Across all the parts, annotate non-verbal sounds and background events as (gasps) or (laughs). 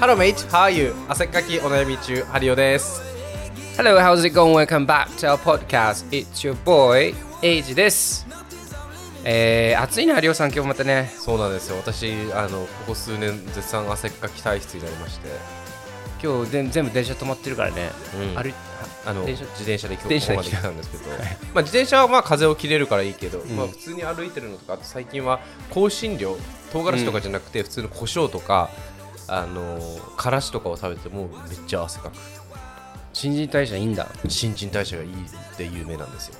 Hello mate, how are you? 汗っかきお悩み中、ハリオです。Hello, how's it going? Welcome back to our podcast. It's your boy, エイジです。えー、暑いな、りょうさん、今日またね。そうなんですよ。私、あの、ここ数年、絶賛汗っかき体質になりまして、今日全全部電車止まってるからね。うんあの電車自転車で今電車で日ここまで来たんですけど、まあ、自転車はまあ風を切れるからいいけど、まあ、普通に歩いてるのとかあと最近は香辛料唐辛子とかじゃなくて普通の胡椒とか、あのからしとかを食べてもめっちゃ汗かく。新陳代謝いいんだ。新陳代謝がいいって有名なんですよ。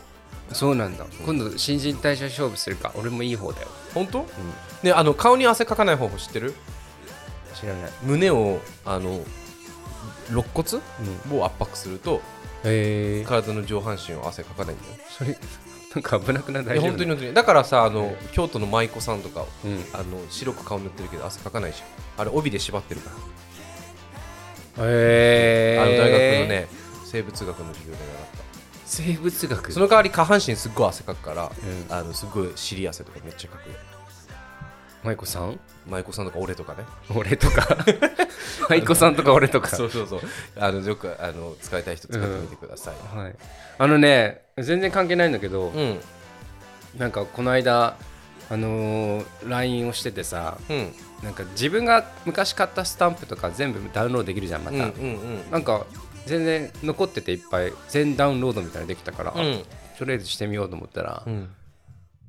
そうなんだ。今度、新陳代謝勝負するか。俺もいい方だよ。本当、ねあの顔に汗かかない方法知ってる？知らない。胸をあの肋骨、を圧迫するとえ。ー、体の上半身を汗かかないんだよ。それ、なんか危なくない？大丈夫？本当に本当に。だからさあの、京都の舞妓さんとかうん。あの白く顔塗ってるけど汗かかないじゃんあれ帯で縛ってるから、えー、あの大学の。ね生物学の授業で習っ生物学？たその代わり下半身すっごい汗かくから、ん。あのすっごい尻汗とかめっちゃかく。よ舞妓さん？舞妓さんとか俺とかね。俺とか？(laughs) 舞妓さんとか俺とか？そうそうそう。あのよくあの使いたい人使ってみてください、はい。あのね、全然関係ないんだけど、うん。なんかこの間、あのー LINE をしててさ、うんなんか自分が昔買ったスタンプとか全部ダウンロードできるじゃん、また。うんうんうんなんか全然残ってていっぱい全ダウンロードみたいなのできたから、うんとりあえずしてみようと思ったら、うん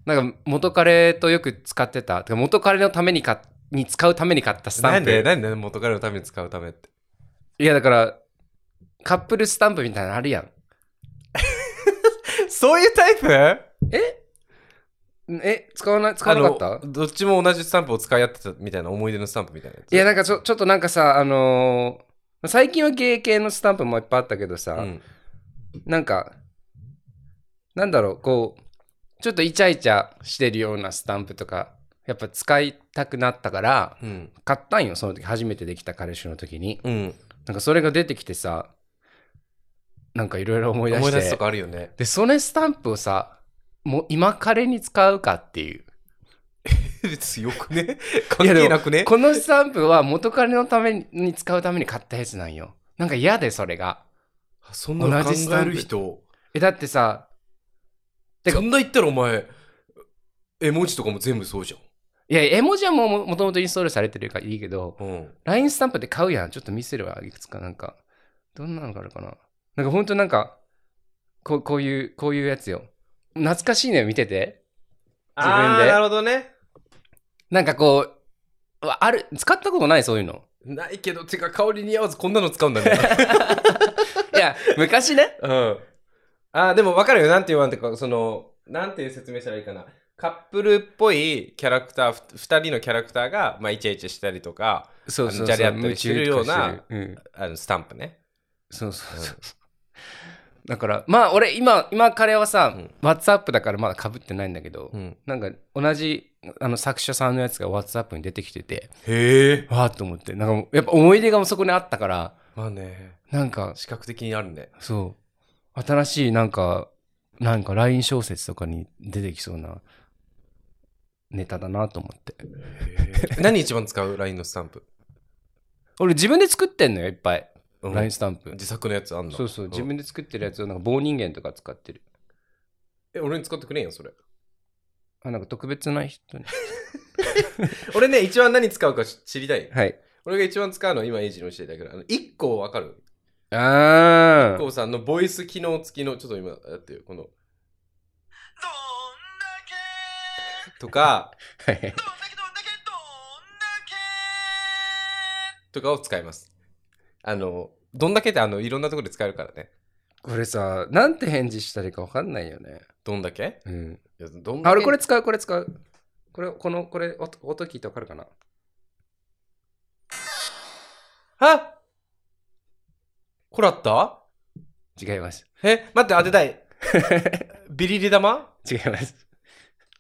なんか元彼とよく使ってた、てか元彼のためにかに使うために買ったスタなんンプ。でなんで元彼のために使うためっていやだから、カップルスタンプみたいなのあるやん。(laughs) そういうタイプ？え？え使わない使わなかった？どっちも同じスタンプを使い合ってたみたいな思い出のスタンプみたいなやつ。いやなんかちょちょっとなんかさあのー最近はゲイ系のスタンプもいっぱいあったけどさ、うん。なんかなんだろうこうちょっとイチャイチャしてるようなスタンプとかやっぱ使いたくなったからうん。買ったんよその時初めてできた彼氏の時に。うん。なんかそれが出てきてさなんかいろいろ思い出して。思い出すとかあるよね。でそのスタンプをさもう今彼に使うかっていう。(laughs) 別によくね。関係なくね。このスタンプは元彼のために使うために買ったやつなんよ。なんか嫌でそれが。そんなの考同じスタンプ。える人えだってさてかそんな言ったらお前絵文字とかも全部そうじいや絵文字はもうもともとインストールされてるからいいけどゃん、うん、LINE スタンプで買うやん。ちょっと見せるわいくつか。なんかどんなのがあるかな。なんかほんとなんかこうこういうこういうやつよ懐かしいのよ見てて。自分で。なるほどね。なんかこうある使ったことないそういうの。ないけどてか香りに合わずこんなの使うんだね。(laughs) いや昔ね。うん。あーでも分かるよ。なんて言わんてかそのなんていう説明したらいいかな。カップルっぽいキャラクターふ2人のキャラクターが、まあ、イチャイチャしたりとかそうそうそうじゃれ合ったりしてるようなうん。あのスタンプね。そうそうそう。だから、まあ俺今、今彼はさ、うん。WhatsApp だからまだ被ってないんだけど、うん。なんか同じあの作者さんのやつが WhatsApp に出てきてて、へえ。わーっと思って、なんかやっぱ思い出がそこにあったから、まあね。なんか視覚的にあるね。そう、新しいなんか、なんか LINE 小説とかに出てきそうなネタだなと思って。何一番使う？LINE のスタンプ、(laughs) 俺自分で作ってんのよ、いっぱい。うん LINE スタンプ。自作のやつあんのそうそう、ん自分で作ってるやつをなんか棒人間とか使ってる。え俺に使ってくれんよそれあ、なんか特別な人に。(laughs) 俺ね一番何使うかし知りたいはい。俺が一番使うのは今エイジの教えたけどあの1個わかるあ ?1 個さんのボイス機能付きのちょっと今やってよこのとかあ。はい。とかを使いますあのどんだけってあのいろんなところで使えるからねこれさ、なんて返事したらいいか分かんないよね。どんだけ？うん。いやどんだけ？あ、俺これ使う、これ使う。これ、この、これ、音音聞いて分かるかな？あこれあった？違います。え待って当てたい (laughs) ビリリ玉？違います。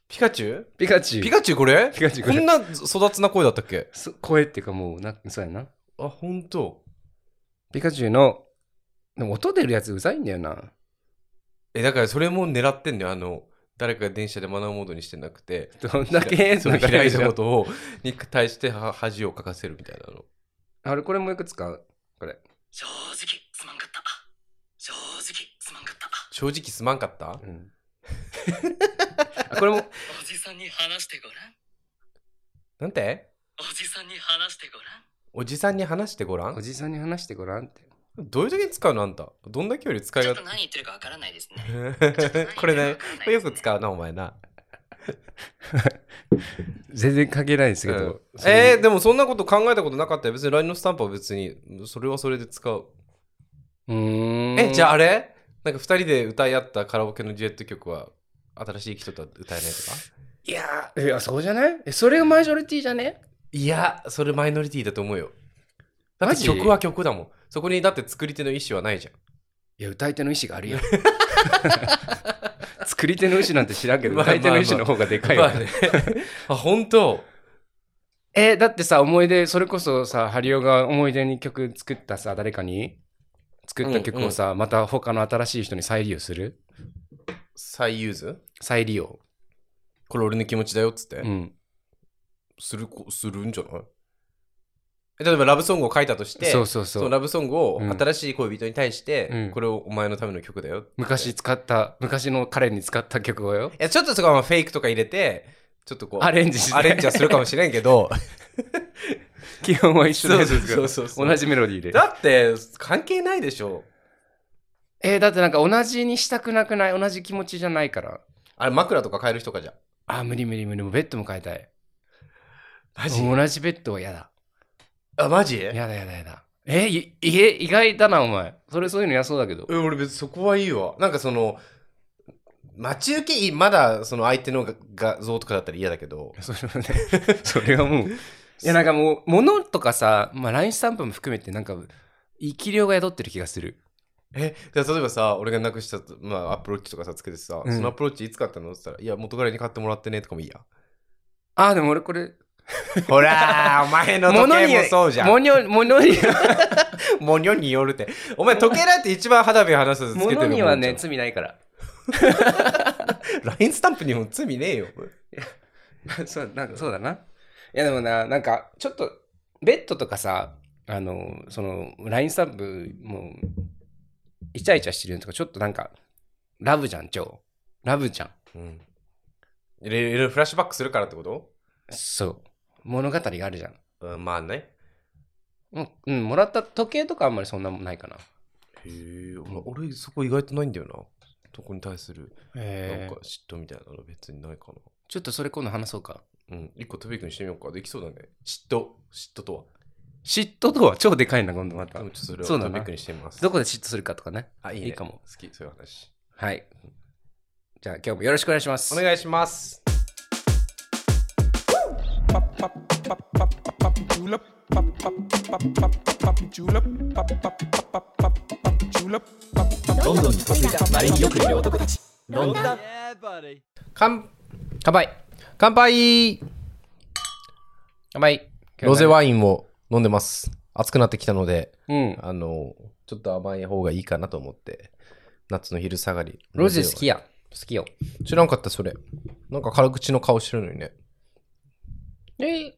ピカチュウ？ピカチュウ。ピカチュウこれ？ピカチュウこれこんな育つな声だったっけ？そ声っていうかもう、なそうやな。あほんとピカチュウの、でも音出るやつうざいんだよな。えだからそれも狙ってんだよ。あの誰かが電車でマナーモードにしてなくて。どんだけそのなんか開いたことをに対しては恥をかかせるみたいなの。あれ、これもよく使う？これ。正直すまんかった。正直すまんかった。正直すまんかった？うん。あこれも、おじさんに話してごらん。なんて？おじさんに話してごらんおじさんに話してごらん？おじさんに話してごらんって。どういう時に使うのあんた？どんだけより使いがちょっと何言ってるかわからないですね。これね。これよく使うなお前な、(laughs) 全然関係ないですけど。うん。えー、でもそんなこと考えたことなかったよ。別に LINE のスタンプは別にそれはそれで使う。うーん。えじゃああ、あれ？なんか2人で歌い合ったカラオケのデュエット曲は新しい人とは歌えないとか？いやー、いや、そうじゃない？え、それがマジョリティじゃね？いやそれマイノリティだと思うよ。だって曲は曲だもん。そこにだって作り手の意思はないじゃん。いや、歌い手の意思があるよ。(laughs) 作り手の意思なんて知らんけど、まあ歌い手の意思の方がでかいわ。まあね。あ本当？えだってさ、思い出、それこそさ、ハリオが思い出に曲作ったさ、誰かに？作った曲をさ、また他の新しい人に再利用する？再 use 再利用。これ俺の気持ちだよっつって、うん。するこするんじゃない？え例えばラブソングを書いたとしてそうそうそう。そのラブソングをうん新しい恋人に対して、うんこれをお前のための曲だよ昔使った、昔の彼に使った曲をよ。いやちょっとそこはまあフェイクとか入れてちょっとこうアレンジして。アレンジはするかもしれんけど (laughs) 基本は一緒ですそうそうそうそう同じメロディーで。だって関係ないでしょえーだってなんか同じにしたくなくない？同じ気持ちじゃないから。あれ枕とか変える人かじゃんあ、無理無理無理。もうベッドも変えたい。マジ？同じベッドは嫌だ。あマジ？やだやだやだ。えいいえ意外だな、お前。それそういうの嫌そうだけど。え俺別にそこはいいわなんかその待ち受けまだその相手のが画像とかだったら嫌だけどそれはね、(laughs) それはもう。いや、なんかもう、物とかさ、まあ、LINE スタンプも含めて、なんか、生き量が宿ってる気がする。えじゃあ例えばさ俺がなくした、まあ、アップローチとかさつけてさ、うんそのアップローチいつ買ったの？って言ったらいや元彼に買ってもらってねとかもいいやあ、でも俺これ、ほらーお前の時計もそうじゃん物に、物に、もに (laughs) ょによるってお前時計なんて一番肌身離さずつけてるもん物にはね、じ罪ないから。ゃん LINE スタンプにも罪ねえよそう、なんかそうだな。いや、でもな、なんか、ちょっと、ベッドとかさ、あの、その、LINE スタンプ、もう、イチャイチャしてるのとか、ちょっとなんか、ラブじゃん、超。ラブじゃん。うんいろいろフラッシュバックするからってこと？そう。物語があるじゃん。うんまあね。もううん、もらった時計とかあんまりそんなもんないかな。へえ俺そこ意外とないんだよな。そこに対するなんへか嫉妬みたいなの別にないかちょっとそれ今度話そうか。なうん一個トピックにしてみようか。できそうだね。嫉妬。嫉妬とは？嫉妬とは？超でかいな、今度また。ちょっとそれをそうだな。トピックにしてみます。どこで嫉妬するかとかね。あいい,、ね、いいかも。好き。そういう話。はい。じゃあ今日もよろしくお願いします。お願いします。ロンドンに嫁いだまれによくいる男たちロンドン乾乾杯乾杯乾杯ロゼワインを飲んでます。暑くなってきたので、うん。あの、ちょっと甘い方がいいかなと思って、夏の昼下がり。ロゼ好きや。や。好きよ。知らんかった、それ。なんか辛口の顔してるのにね。え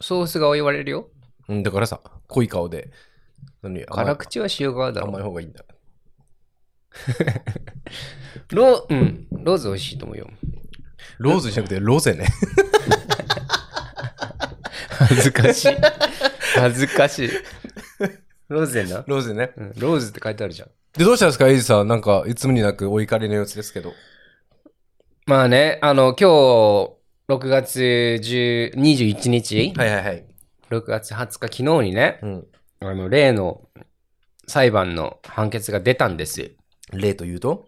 ソースが言われるよ？うん、だからさ、濃い顔で。何辛口は塩側だろ。甘い方がいいんだ。(laughs) ロうん。ローズ美味しいと思うよ。ローズじゃなくてロゼね。恥ずかしい。恥ずかしい。ローゼな？ローゼね。うん、ローズって書いてあるじゃん。で、どうしたんですか、エイジさん。なんか、いつもになくお怒りの様子ですけど。まあね、あの、今日、6月10 21日、はいはいはい。6月20日、昨日にね、うん。あの、例の裁判の判決が出たんです。例というと？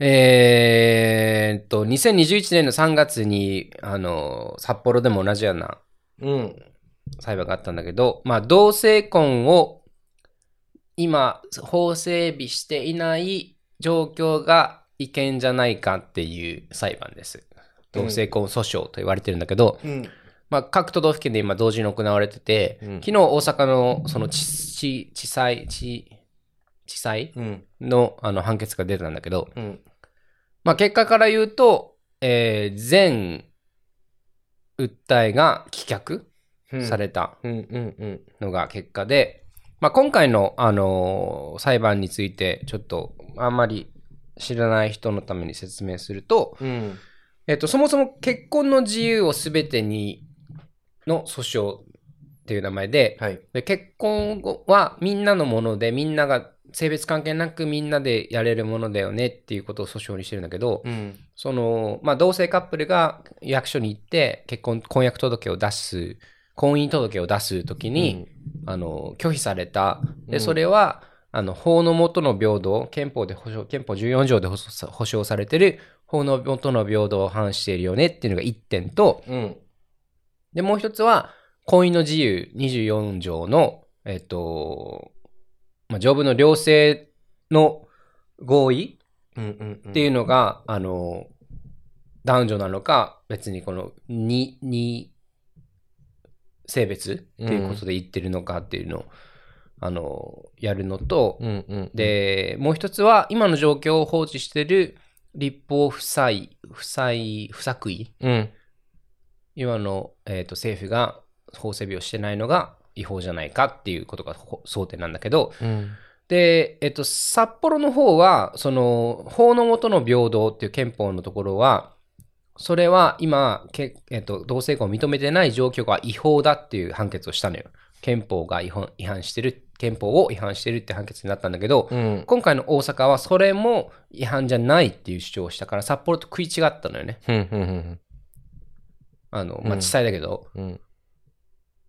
えーっと、2021年の3月に、あの、札幌でも同じようなうん。裁判があったんだけど、まあ、同性婚を今、法整備していない状況が違憲じゃないかっていう裁判です。同性婚訴訟と言われてるんだけど、うん。まあ、各都道府県で今同時に行われてて、うん昨日大阪のその地地地裁地地裁？うん。のあの判決が出たんだけど、うん。まあ、結果から言うと、えー全訴えが棄却されたうんうんうん。のが結果で、まあ、今回の、あのー裁判についてちょっとあんまり知らない人のために説明すると、うん。えっと、そもそも結婚の自由をすべてにの訴訟っていう名前で、はい。で結婚後はみんなのものでみんなが性別関係なくみんなでやれるものだよねっていうことを訴訟にしてるんだけど、うん。その、まあ、同性カップルが役所に行って結婚、婚約届を出す、婚姻届を出すときに、あの、拒否された。で、うんそれは、あの、法の下の平等、憲法で保障、憲法14条で保障されてる法の下の平等を反しているよねっていうのが1点と、うん。で、もう一つは、婚姻の自由24条の、えっと、まあ、条文の両性の合意。っていうのが、あの、男女なのか、別にこの、に、に、性別っていうことで言ってるのかっていうのを、あの、やるのと、うんうん。、で、もう一つは、今の状況を放置している立法不採、不採、不作為うん。今の、えー、と政府が法整備をしてないのが違法じゃないかっていうことがほ争点なんだけど、うん。で、えっ、と、札幌の方は、その、法の下の平等っていう憲法のところは、それは今、けえっ、と、同性婚を認めてない状況が違法だっていう判決をしたのよ。憲法が違反違反してる、憲法を違反してるって判決になったんだけど、うん。今回の大阪はそれも違反じゃないっていう主張をしたから、札幌と食い違ったのよね。あの、まあ、うん小さいだけど、うん。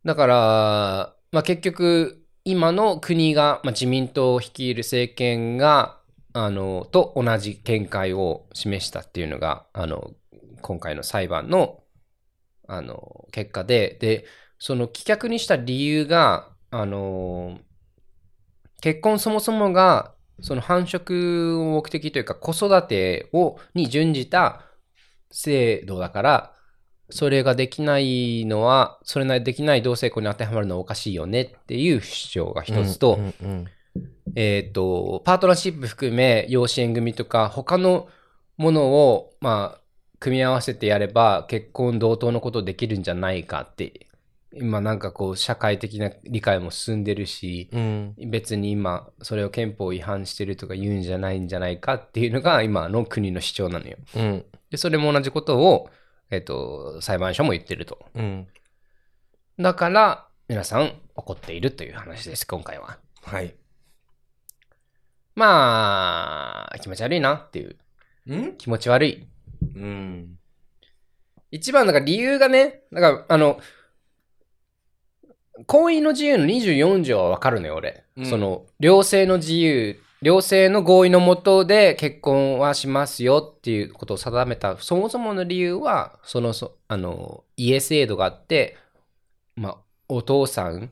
だから、まあ、結局、今の国が、まあ、自民党を率いる政権が、あの、と同じ見解を示したっていうのが、あの、今回の裁判の、あの、結果で、で、その棄却にした理由が、あの、結婚そもそもが、その繁殖を目的というか子育てを、に準じた制度だから、それができないのは、それなりできない同性婚に当てはまるのはおかしいよねっていう主張が一つと、うんうんえっ、と、パートナーシップ含め、養子縁組とか、他のものを、まあ、組み合わせてやれば、結婚同等のことできるんじゃないかって、今なんかこう、社会的な理解も進んでるし、うん。別に今、それを憲法違反してるとか言うんじゃないんじゃないかっていうのが、今の国の主張なのよ。うん。で、それも同じことを、えっ、と、裁判所も言ってると。うん。だから、皆さん怒っているという話です、今回は。はい。まあ、気持ち悪いなっていう。うん？気持ち悪い。うん。一番、だから理由がね、だから、あの、婚姻の自由の24条はわかるのよ、俺。うんその、両性の自由、両性の合意のもとで結婚はしますよっていうことを定めた、そもそもの理由は、その、そあの、家制度があって、まあ、お父さん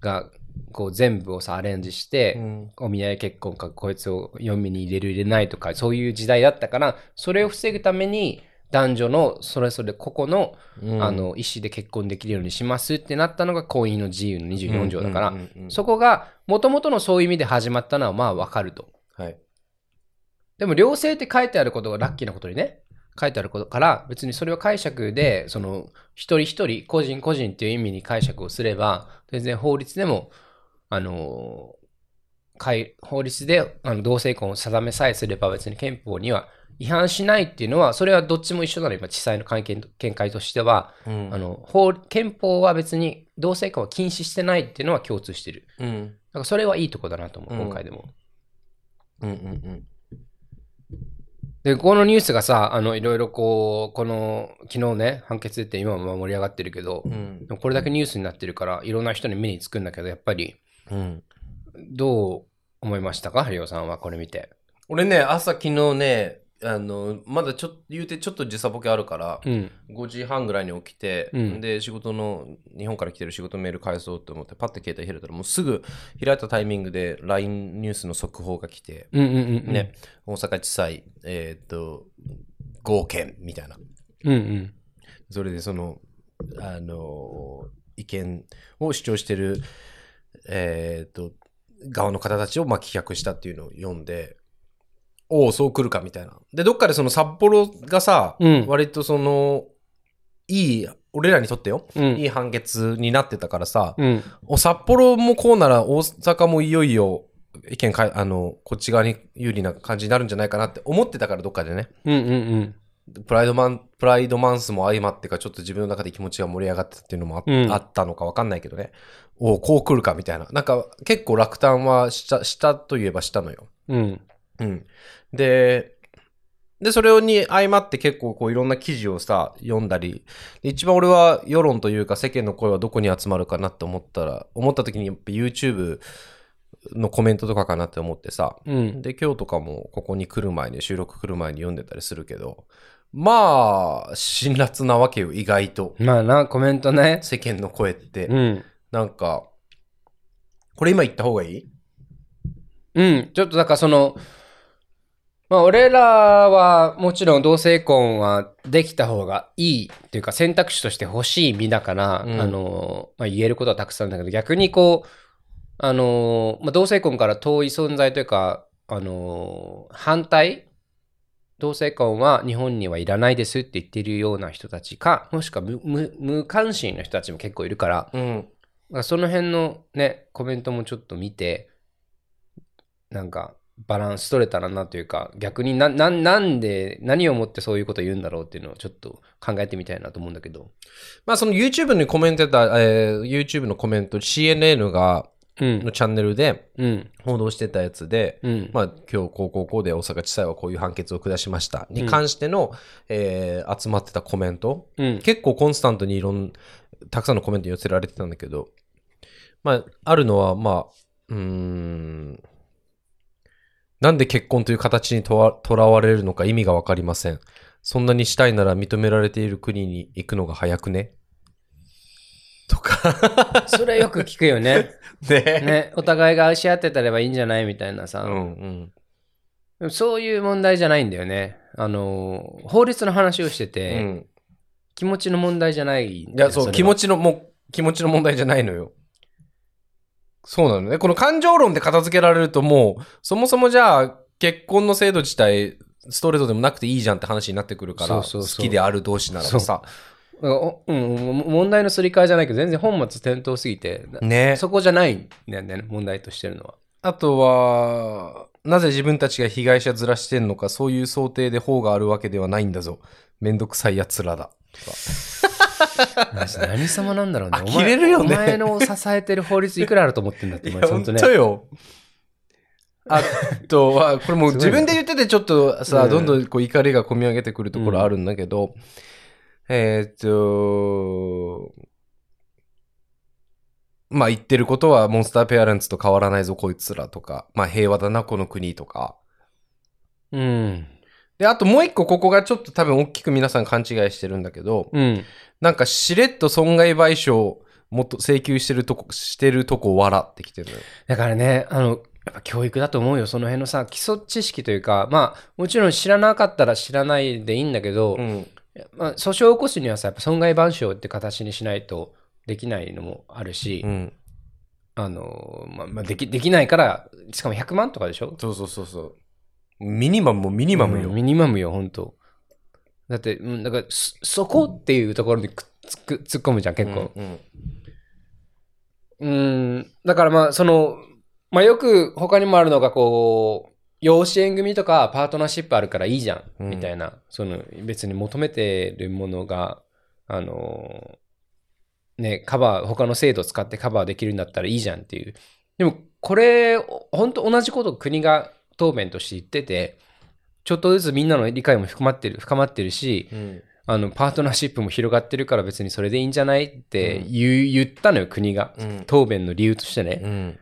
が、こう全部をさ、アレンジして、うん。お見合い結婚かこいつを嫁に入れる入れないとかそういう時代だったからそれを防ぐために男女のそれぞれ個々の,、うん。あの意思で結婚できるようにしますってなったのが婚姻の自由の24条だから、そこがもともとのそういう意味で始まったのはまあわかると。はい。でも両性って書いてあることがラッキーなことにね。書いてあることから別にそれを解釈でその一人一人個人個人っていう意味に解釈をすれば全然法律でもあの法律であの同性婚を定めさえすれば別に憲法には違反しないっていうのはそれはどっちも一緒なの今地裁の関係見解としては、うんあの法憲法は別に同性婚を禁止してないっていうのは共通してるうん。だからそれはいいとこだなと思う、うん今回でもうんうんで、このニュースがさ、あの、いろいろこう、この、昨日ね、判決出て今も盛り上がってるけど、うん。これだけニュースになってるから、いろんな人に目につくんだけど、やっぱり、うん。どう思いましたか？ハリオさんはこれ見て。俺ね、朝昨日ね、あの、まだちょっと、言うてちょっと時差ボケあるから、うん。5時半ぐらいに起きて、うんで、仕事の、日本から来てる仕事メール返そうと思って、パッて携帯開いたら、もうすぐ開いたタイミングで LINE ニュースの速報が来て。ね、大阪地裁、えーっと、合憲みたいな。うんうん。それでその、あの、意見を主張してる、えーっと、側の方たちをまあ棄却したっていうのを読んで、おお、そう来るかみたいな。で、どっかでその札幌がさ、うん割とその、いい俺らにとってよ、うんいい判決になってたからさ、うん。お札幌もこうなら大阪もいよいよ意見かい、あの、こっち側に有利な感じになるんじゃないかなって思ってたから、どっかでね。うんうんうん。プライドマン、プライドマンスも相まってか、ちょっと自分の中で気持ちが盛り上がってたっていうのもあ,、うんあったのかわかんないけどね。おうこう来るかみたいな。なんか結構落胆はした、したといえばしたのよ。うん。うん。で、で、それに相まって結構こういろんな記事をさ、読んだり、で一番俺は世論というか世間の声はどこに集まるかなって思ったら、思った時にやっぱ YouTube のコメントとかかなって思ってさ、うん。で、今日とかもここに来る前に、収録来る前に読んでたりするけど、まあ、辛辣なわけよ、意外と。まあな、コメントね。世間の声って。うん。なんか、これ今言った方がいい？うん。ちょっとだからその、まあ俺らはもちろん同性婚はできた方がいいっていうか選択肢として欲しい身だから、うんあの、まあ、言えることはたくさんだけど逆にこう、あの、まあ、同性婚から遠い存在というか、あの、反対？同性婚は日本にはいらないですって言ってるような人たちか、もしくは無関心の人たちも結構いるから、うん。その辺のね、コメントもちょっと見て、なんかバランス取れたらなというか、逆にな、ななんで、何をもってそういうことを言うんだろうっていうのをちょっと考えてみたいなと思うんだけど。まあその YouTube にコメントた、えー YouTube のコメント、CNN が、うんの。チャンネルでうん。報道してたやつで、うん。まあ今日こうこうこうで大阪地裁はこういう判決を下しました。に関しての、えー集まってたコメント、うん。結構コンスタントにいろん、たくさんのコメントに寄せられてたんだけど、まあ、あるのは、まあ、うーん、なんで結婚という形にとらわれるのか意味がわかりません。そんなにしたいなら認められている国に行くのが早くね？とか。(laughs) それよく聞くよね。(laughs) ね。ね。お互いが愛し合ってたればいいんじゃないみたいなさ。うんうん。そういう問題じゃないんだよね。あの、法律の話をしてうて、ん。気持ちの問題じゃないんいや、そう、気持ち。ちの、もう、気持ちの問題じゃないのよ。そうなのね。この感情論で片付けられるともう、そもそもじゃあ、結婚の制度自体、ストレートでもなくていいじゃんって話になってくるから、そうそうそう好きである同士ならばさ。おうん、も問題のすり替えじゃないけど、全然本末転倒すぎて、なね。そこじゃないんだよね、問題としてるのは。あとは、なぜ自分たちが被害者ずらしてんのか、そういう想定で法があるわけではないんだぞ。めんどくさい奴らだ。何様なんだろうね。呆お前れるよねお前の支えてる法律いくらあると思ってんだって、お前、本当ね。よ。あとは、これもう自分で言っててちょっとさ、うんどんどんこう怒りが込み上げてくるところあるんだけど、えーっと、まあ言ってることはモンスターペアレンツと変わらないぞこいつらとか、まあ平和だなこの国とか。うん。で、あともう一個ここがちょっと多分大きく皆さん勘違いしてるんだけど、うん。なんかしれっと損害賠償もっと請求してるとこ、してるとこ笑ってきてる。だからね、あの、やっぱ教育だと思うよ。その辺のさ、基礎知識というか、まあ、もちろん知らなかったら知らないでいいんだけど、うん。まあ、訴訟を起こすにはさ、やっぱ損害賠償って形にしないとできないのもあるし、うん。あの、まあ、まあ、でき、できないから、しかも100万とかでしょ？そうそうそうそう。ミニマムもミニマムよ。うんミニマムよ、本当だって、うん、だから、そ、そこっていうところにくっつく突っ込むじゃん、結構。うんうん、だからまあ、その、まあよく他にもあるのがこう、養子縁組とかパートナーシップあるからいいじゃん、うんみたいな。その、別に求めてるものが、あの、ね、カバー、他の制度を使ってカバーできるんだったらいいじゃんっていう。でも、これ、本当同じことを国が答弁として言ってて、ちょっとずつみんなの理解も深まってる、深まってるし、うんあの、パートナーシップも広がってるから別にそれでいいんじゃないって言う、言ったのよ、国が。うん答弁の理由としてね。うん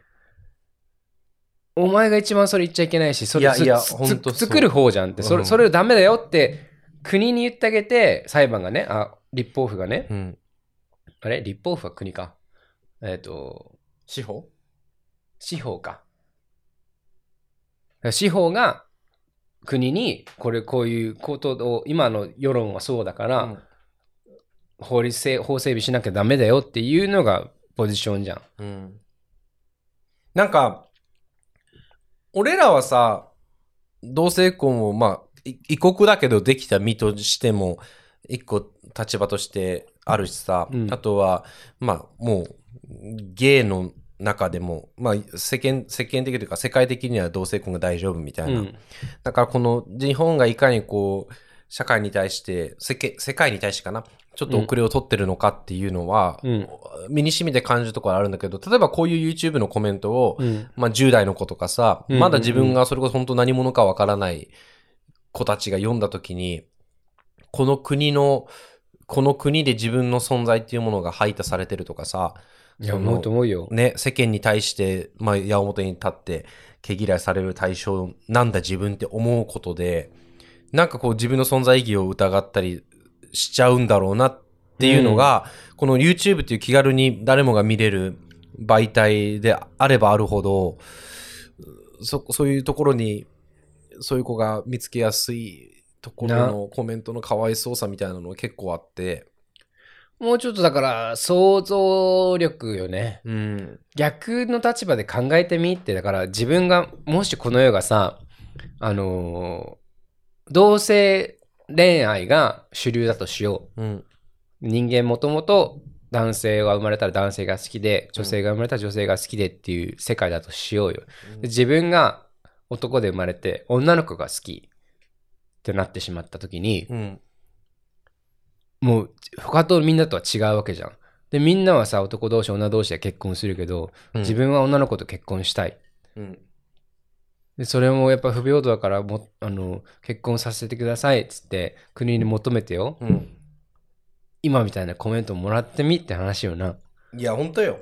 お前が一番それ言っちゃいけないし、それいや作る方じゃんって、それ、うんそれダメだよって、国に言ってあげて、裁判がね、あ、立法府がね、うん。あれ？立法府は国か。えっ、と、司法？司法か。司法が国に、これこういうことを、今の世論はそうだから、うん法律整、法整備しなきゃダメだよっていうのがポジションじゃん。うん。なんか、俺らはさ、同性婚を、まあ、い異国だけどできた身としても、一個立場としてあるしさ、うんあとは、まあ、もう、ゲイの中でも、まあ、世間、世間的というか、世界的には同性婚が大丈夫みたいな。うん。だから、この日本がいかにこう、社会に対して、世界に対してかな、ちょっと遅れを取ってるのかっていうのは、うん。身に染みて感じるところあるんだけど、例えばこういう YouTube のコメントを、うん。まあ10代の子とかさ、うん。まだ自分がそれこそ本当何者かわからない子たちが読んだ時に、この国の、この国で自分の存在っていうものが排他されてるとかさ、いや、思うと思うよ。ね、世間に対して、まあ、矢面に立って、毛嫌いされる対象なんだ自分って思うことで、なんかこう自分の存在意義を疑ったりしちゃうんだろうなっていうのが、この YouTube っていう気軽に誰もが見れる媒体であればあるほど、そ、そういうところに、そういう子が見つけやすいところのコメントのかわいそうさみたいなのが結構あって、もうちょっとだから、想像力よね。うん。逆の立場で考えてみって、だから自分が、もしこの世がさ、あのー同性恋愛が主流だとしようん。う。人間もともと男性が生まれたら男性が好きで、女性が生まれたら女性が好きでっていう世界だとしようよ。で自分が男で生まれて女の子が好きってなってしまった時に、うん。もう他とみんなとは違うわけじゃん。で、みんなはさ、男同士、女同士で結婚するけど、うん自分は女の子と結婚したい。うん。で、それもやっぱ不平等だからも、あの、結婚させてくださいっつって、国に求めてよ。うん。今みたいなコメントもらってみって話よな。いや、本当よ。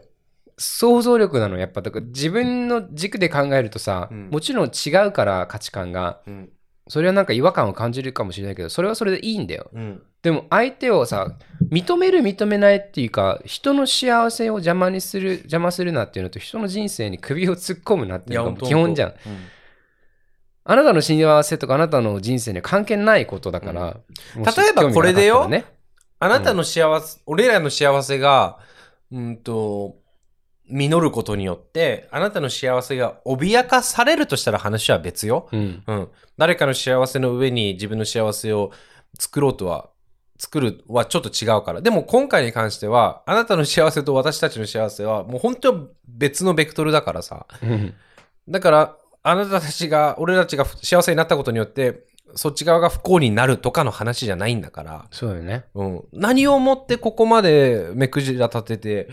想像力なの、やっぱ。だから自分の軸で考えるとさ、うんもちろん違うから価値観が、うん。それはなんか違和感を感じるかもしれないけど、それはそれでいいんだよ。うん。でも相手をさ、認める認めないっていうか、人の幸せを邪魔にする、邪魔するなっていうのと、人の人生に首を突っ込むなっていうのが基本じゃん。。あなたの幸せとかあなたの人生には関係ないことだから。もし例えばこれでよね。あなたの幸せ、俺らの幸せが、うんと、実ることによって、あなたの幸せが脅かされるとしたら話は別よ。うん。うん。誰かの幸せの上に自分の幸せを作ろうとは、作るはちょっと違うから。でも今回に関しては、あなたの幸せと私たちの幸せは、もう本当別のベクトルだからさ。うんだから、あなたたちが、俺たちが幸せになったことによって、そっち側が不幸になるとかの話じゃないんだから。そうよね。うん。何をもってここまで目くじら立てて、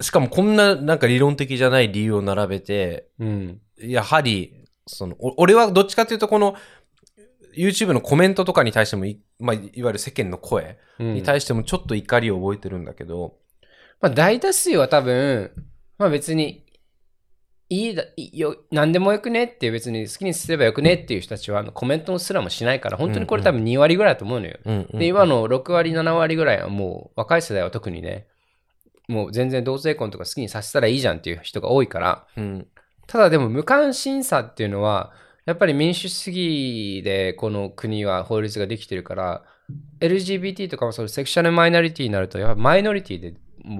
しかもこんななんか理論的じゃない理由を並べて、うん。やはり、その、お俺はどっちかというとこの、YouTube のコメントとかに対してもい、まあ、いわゆる世間の声うんに対してもちょっと怒りを覚えてるんだけど、まあ大多数は多分、まあ別に、いいだ、よ、何でもよくねって別に好きにすればよくねっていう人たちはあのコメントすらもしないから、本当にこれ多分2割ぐらいだと思うのよ。うんうんで、今の6割、7割ぐらいはもう若い世代は特にね、もう全然同性婚とか好きにさせたらいいじゃんっていう人が多いから、うん。ただでも無関心さっていうのは、やっぱり民主主義でこの国は法律ができてるから、LGBT とかもそうセクシャルマイノリティになると、やっぱマイノリティで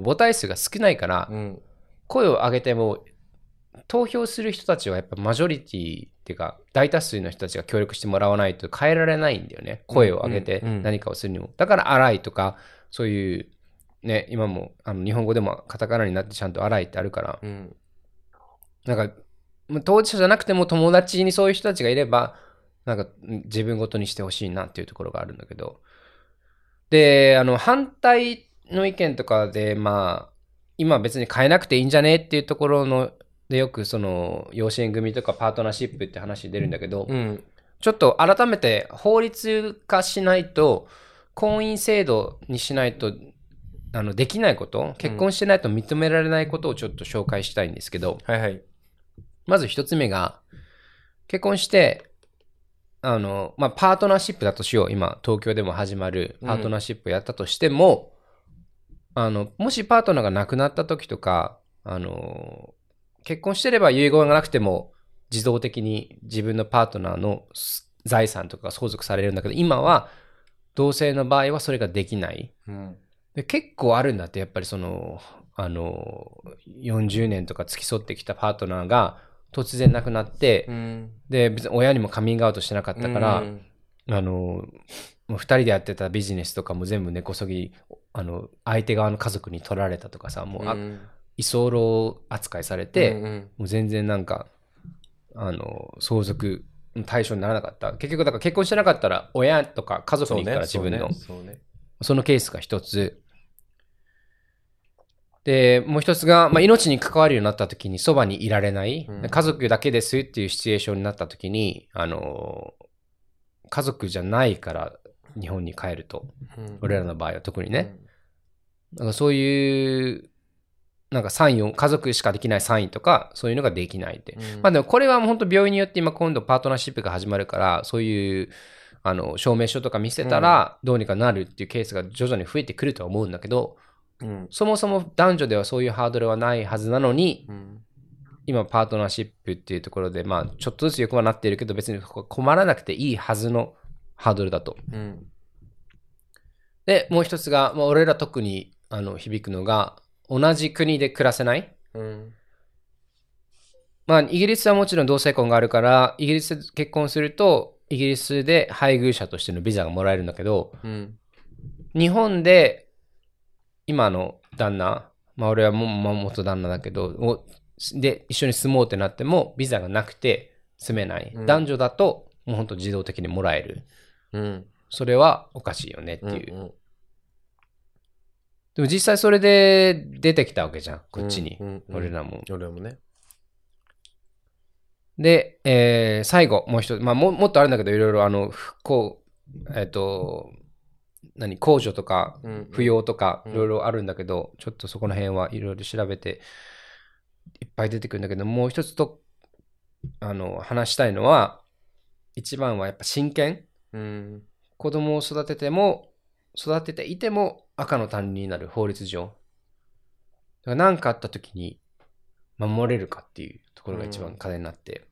母体数が少ないから、うん。声を上げても、投票する人たちはやっぱマジョリティっていうか、大多数の人たちが協力してもらわないと変えられないんだよね。声を上げてうんうん何かをするにも。だから、荒いとか、そういう、ね、今もあの日本語でもカタカナになってちゃんと荒いってあるから、うん。なんか、まあ当事者じゃなくても友達にそういう人たちがいれば、なんかうん自分ごとにしてほしいなっていうところがあるんだけど。で、あの、反対の意見とかで、まあ、今別に変えなくていいんじゃねっていうところの、でよくその、養子縁組とかパートナーシップって話出るんだけど、うん。ちょっと改めて法律化しないと、婚姻制度にしないと、あの、できないこと、結婚してないと認められないことをちょっと紹介したいんですけど、はいはい。まず一つ目が、結婚して、あの、まあ、パートナーシップだとしよう。今、東京でも始まるパートナーシップやったとしても、あの、もしパートナーが亡くなった時とか、あの、結婚してれば遺言がなくても、自動的に自分のパートナーの財産とかが相続されるんだけど、今は、同性の場合はそれができない。うん。で結構あるんだって、やっぱりその、あの、40年とか付き添ってきたパートナーが突然亡くなって、うん。で、別に親にもカミングアウトしてなかったから、うん。あの、もう2人でやってたビジネスとかも全部根こそぎあの相手側の家族に取られたとかさもう、あうん。居候扱いされて、うんうん。もう全然なんかあの相続の対象にならなかった。結局だから結婚してなかったら親とか家族に行くから自分の。そうねそのケースが一つ。で、もう一つが、まあ、命に関わるようになった時にそばにいられない、うん家族だけですっていうシチュエーションになった時に、あの、家族じゃないから日本に帰ると。うん俺らの場合は特にね。なんかそういう、なんかサインを、家族しかできないサインとか、そういうのができないって。うんまあでもこれはもう本当病院によって今今度パートナーシップが始まるから、そういうあの証明書とか見せたらどうにかなるっていうケースが徐々に増えてくるとは思うんだけど、うん。そもそも男女ではそういうハードルはないはずなのに、うん。今パートナーシップっていうところで、まあちょっとずつ良くはなっているけど、別に困らなくていいはずのハードルだと。うん。で、もう一つが、まあ、俺ら特にあの響くのが、同じ国で暮らせない。うん。まあ、イギリスはもちろん同性婚があるから、イギリスで結婚すると、イギリスで配偶者としてのビザがもらえるんだけど、うん日本で今の旦那、まあ俺はも、まあ、元旦那だけど、をで、一緒に住もうってなっても、ビザがなくて住めない。うん男女だと、もう本当自動的にもらえる。うんそれはおかしいよねってうんいう。でも実際それで出てきたわけじゃん、こっちに。うんうんうん俺らも。俺もねで、えー最後、もう一つ、まあも、もっとあるんだけど、いろいろ、あの、不幸、えっ、と、何、控除とか、うん扶養とか、うんいろいろあるんだけど、ちょっとそこの辺はいろいろ調べて、いっぱい出てくるんだけど、もう一つと、あの、話したいのは、一番はやっぱ親権。うん子供を育てても、育てていても赤の他人になる法律上。何かあった時に守れるかっていうところが一番課題になって。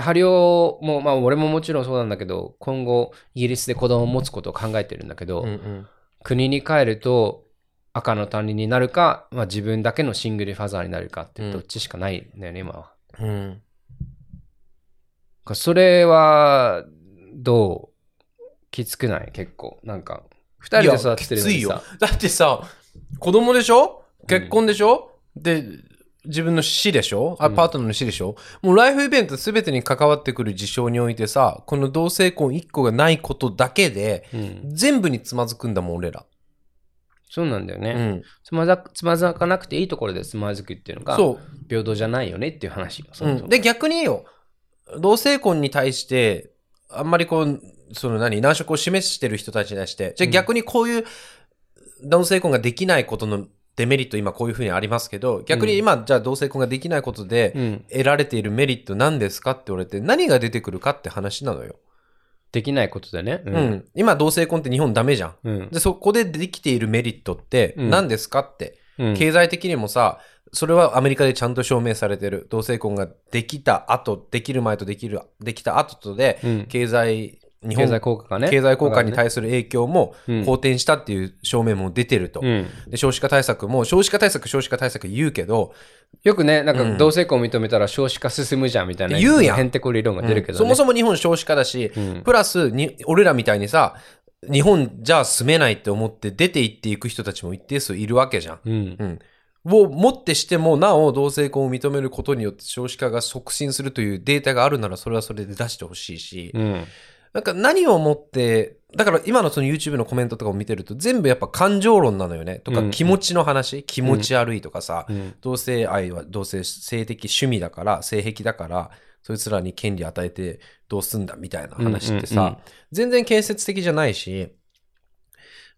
ハリオも、まあ俺ももちろんそうなんだけど、今後イギリスで子供を持つことを考えてるんだけど、うんうん。国に帰ると赤の他人になるか、まあ自分だけのシングルファザーになるかってうん。どっちしかないんだよね、今は。うん。それは、どう？きつくない？結構。なんか、二人で育ててるのにさ。きついよ。だってさ子供でしょ？結婚でしょ、で自分の死でしょ？パートナーの死でしょ、もうライフイベント全てに関わってくる事象においてさこの同性婚1個がないことだけでうん。全部につまずくんだもん俺ら、そうなんだよね。うん、つまざつまずかなくていいところでつまずくっていうのが、そう。平等じゃないよねっていう話。そうん、で逆によ同性婚に対してあんまりこうその何難色を示してる人たちに対してじゃあ逆にこういう同性婚ができないことのデメリット今こういうふうにありますけど逆に今、じゃあ同性婚ができないことでうん。得られているメリット何ですかって言われて何が出てくるかって話なのよ、できないことでね。うん。今同性婚って日本ダメじゃんうん。でそこでできているメリットってうん何ですかって、うん。経済的にもさ、それはアメリカでちゃんと証明されてる。同性婚ができた後、できる前とできる、できた後とで、うん経済、日経本済効果がね。経済効果に対する影響もうん好転したっていう証明も出てると。うん。で少子化対策も、少子化対策、少子化対策言うけど、よくね、なんうんか同性婚認めたら少子化進むじゃんみたいな。言うやんへんてこ理論が出るけどね。そもそも日本少子化だし、うんプラスに、俺らみたいにさ、日本じゃあ住めないって思って出て行っていく人たちも一定数いるわけじゃん。うん。うん。をもってしても、なお同性婚を認めることによって少子化が促進するというデータがあるなら、それはそれで出してほしいし、うん。なんか何をもって、だから今のその YouTube のコメントとかを見てると、全部やっぱ感情論なのよね。とかうん気持ちの話、気持ち悪いとかさ、うん。同性愛は同性性的趣味だから、性癖だから、そいつらに権利与えてどうすんだみたいな話ってさ、うんうんうん全然建設的じゃないし、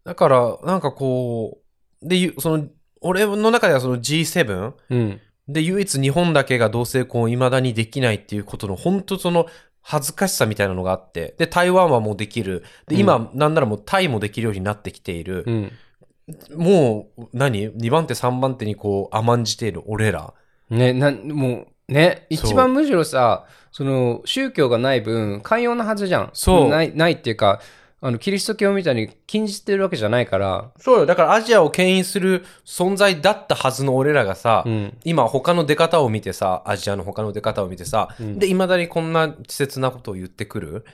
だから、なんかこう、で、ゆその、俺の中ではその G7 うん。で唯一日本だけが同性婚を未だにできないっていうことの本当その恥ずかしさみたいなのがあって、で、台湾はもうできる。で、今、なんならもうタイもできるようになってきている。うん。もう、何 ?2 番手、3番手にこう甘んじている俺ら。ね、なん、もう、ね、一番むしろさ、その、宗教がない分、寛容なはずじゃん。そうない、ないっていうか、あの、キリスト教みたいに禁じてるわけじゃないから、そうよ。だからアジアを牽引する存在だったはずの俺らがさ、うん。今他の出方を見てさ、アジアの他の出方を見てさ、うんで、未だにこんな稚拙なことを言ってくる。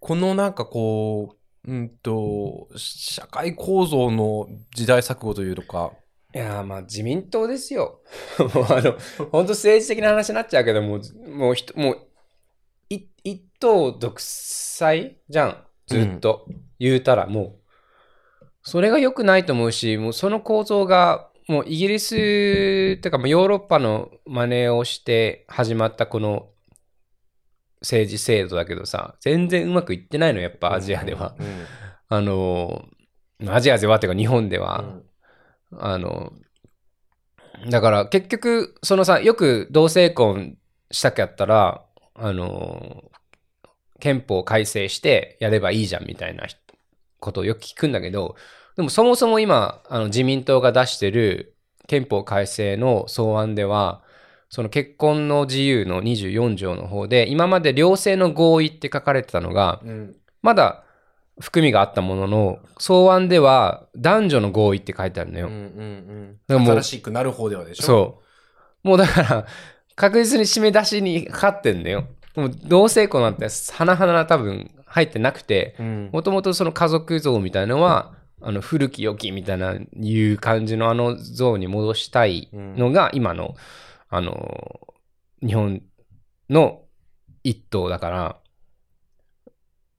このなんかこう、うんと、社会構造の時代錯誤というのか、いやーまあ自民党ですよ。(laughs) もうあの、本当政治的な話になっちゃうけども、もうひと、もう、い一党独裁じゃん。ずっと。言うたらもう。それが良くないと思うし、もうその構造が、もうイギリス、っていうかもうヨーロッパの真似をして始まったこの政治制度だけどさ、全然うまくいってないの、やっぱアジアでは。うんあの、アジアではっていうか日本では。うんあの、だから結局、そのさ、よく同性婚したかったら、あの、憲法改正してやればいいじゃんみたいなことをよく聞くんだけど、でもそもそも今、あの自民党が出してる憲法改正の草案では、その結婚の自由の24条の方で、今まで両性の合意って書かれてたのが、うんまだ含みがあったものの、草案では男女の合意って書いてあるのよ。うんうんうん。新しくなる方ではでしょ？そう。もうだから、確実に締め出しにかかってんだよ。もう同性婚なんて、花々多分入ってなくて、うん。もともとその家族像みたいのは、あの古き良きみたいないう感じのあの像に戻したいのが今の、あの、日本の一党だから、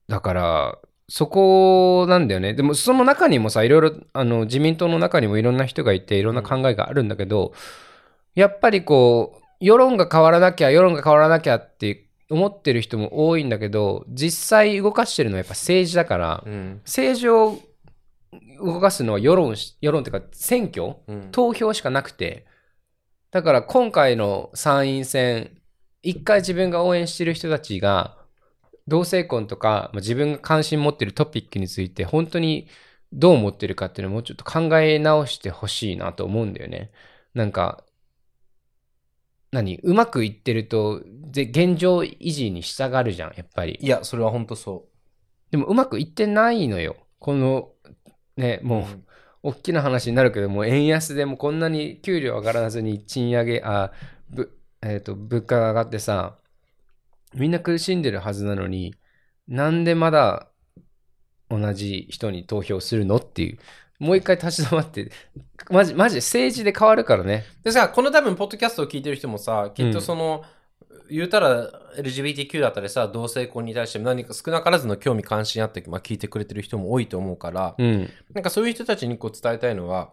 だから、そこなんだよね。でもその中にもさ、いろいろ、あの、自民党の中にもいろんな人がいて、いろんな考えがあるんだけど、やっぱりこう、世論が変わらなきゃ、世論が変わらなきゃって思ってる人も多いんだけど、実際動かしてるのはやっぱ政治だから、うん。政治を動かすのは世論し、世論っていうか選挙うん。投票しかなくて、だから今回の参院選、一回自分が応援してる人たちが、同性婚とか、まあ、自分が関心持ってるトピックについて、本当にどう思ってるかっていうのをもうちょっと考え直してほしいなと思うんだよね。なんか、何うまくいってると、で現状維持に従うじゃん、やっぱり。いや、それは本当そでもうまくいってないのよ。この、ね、う。もう、大きな話になるけども、円安でもこんなに給料上がらずに賃上げ、あ、ぶ、えっ、と、物価が上がってさ、みんな苦しんでるはずなのに、なんでまだ同じ人に投票するのっていう。もう一回立ち止まって、マジ、マジ政治で変わるからね。でさ、この多分、ポッドキャストを聞いてる人もさ、きっとその、言うたら LGBTQ だったりさ、同性婚に対して何か少なからずの興味関心あって、まあ、聞いてくれてる人も多いと思うから、うん。なんかそういう人たちにこう伝えたいのは、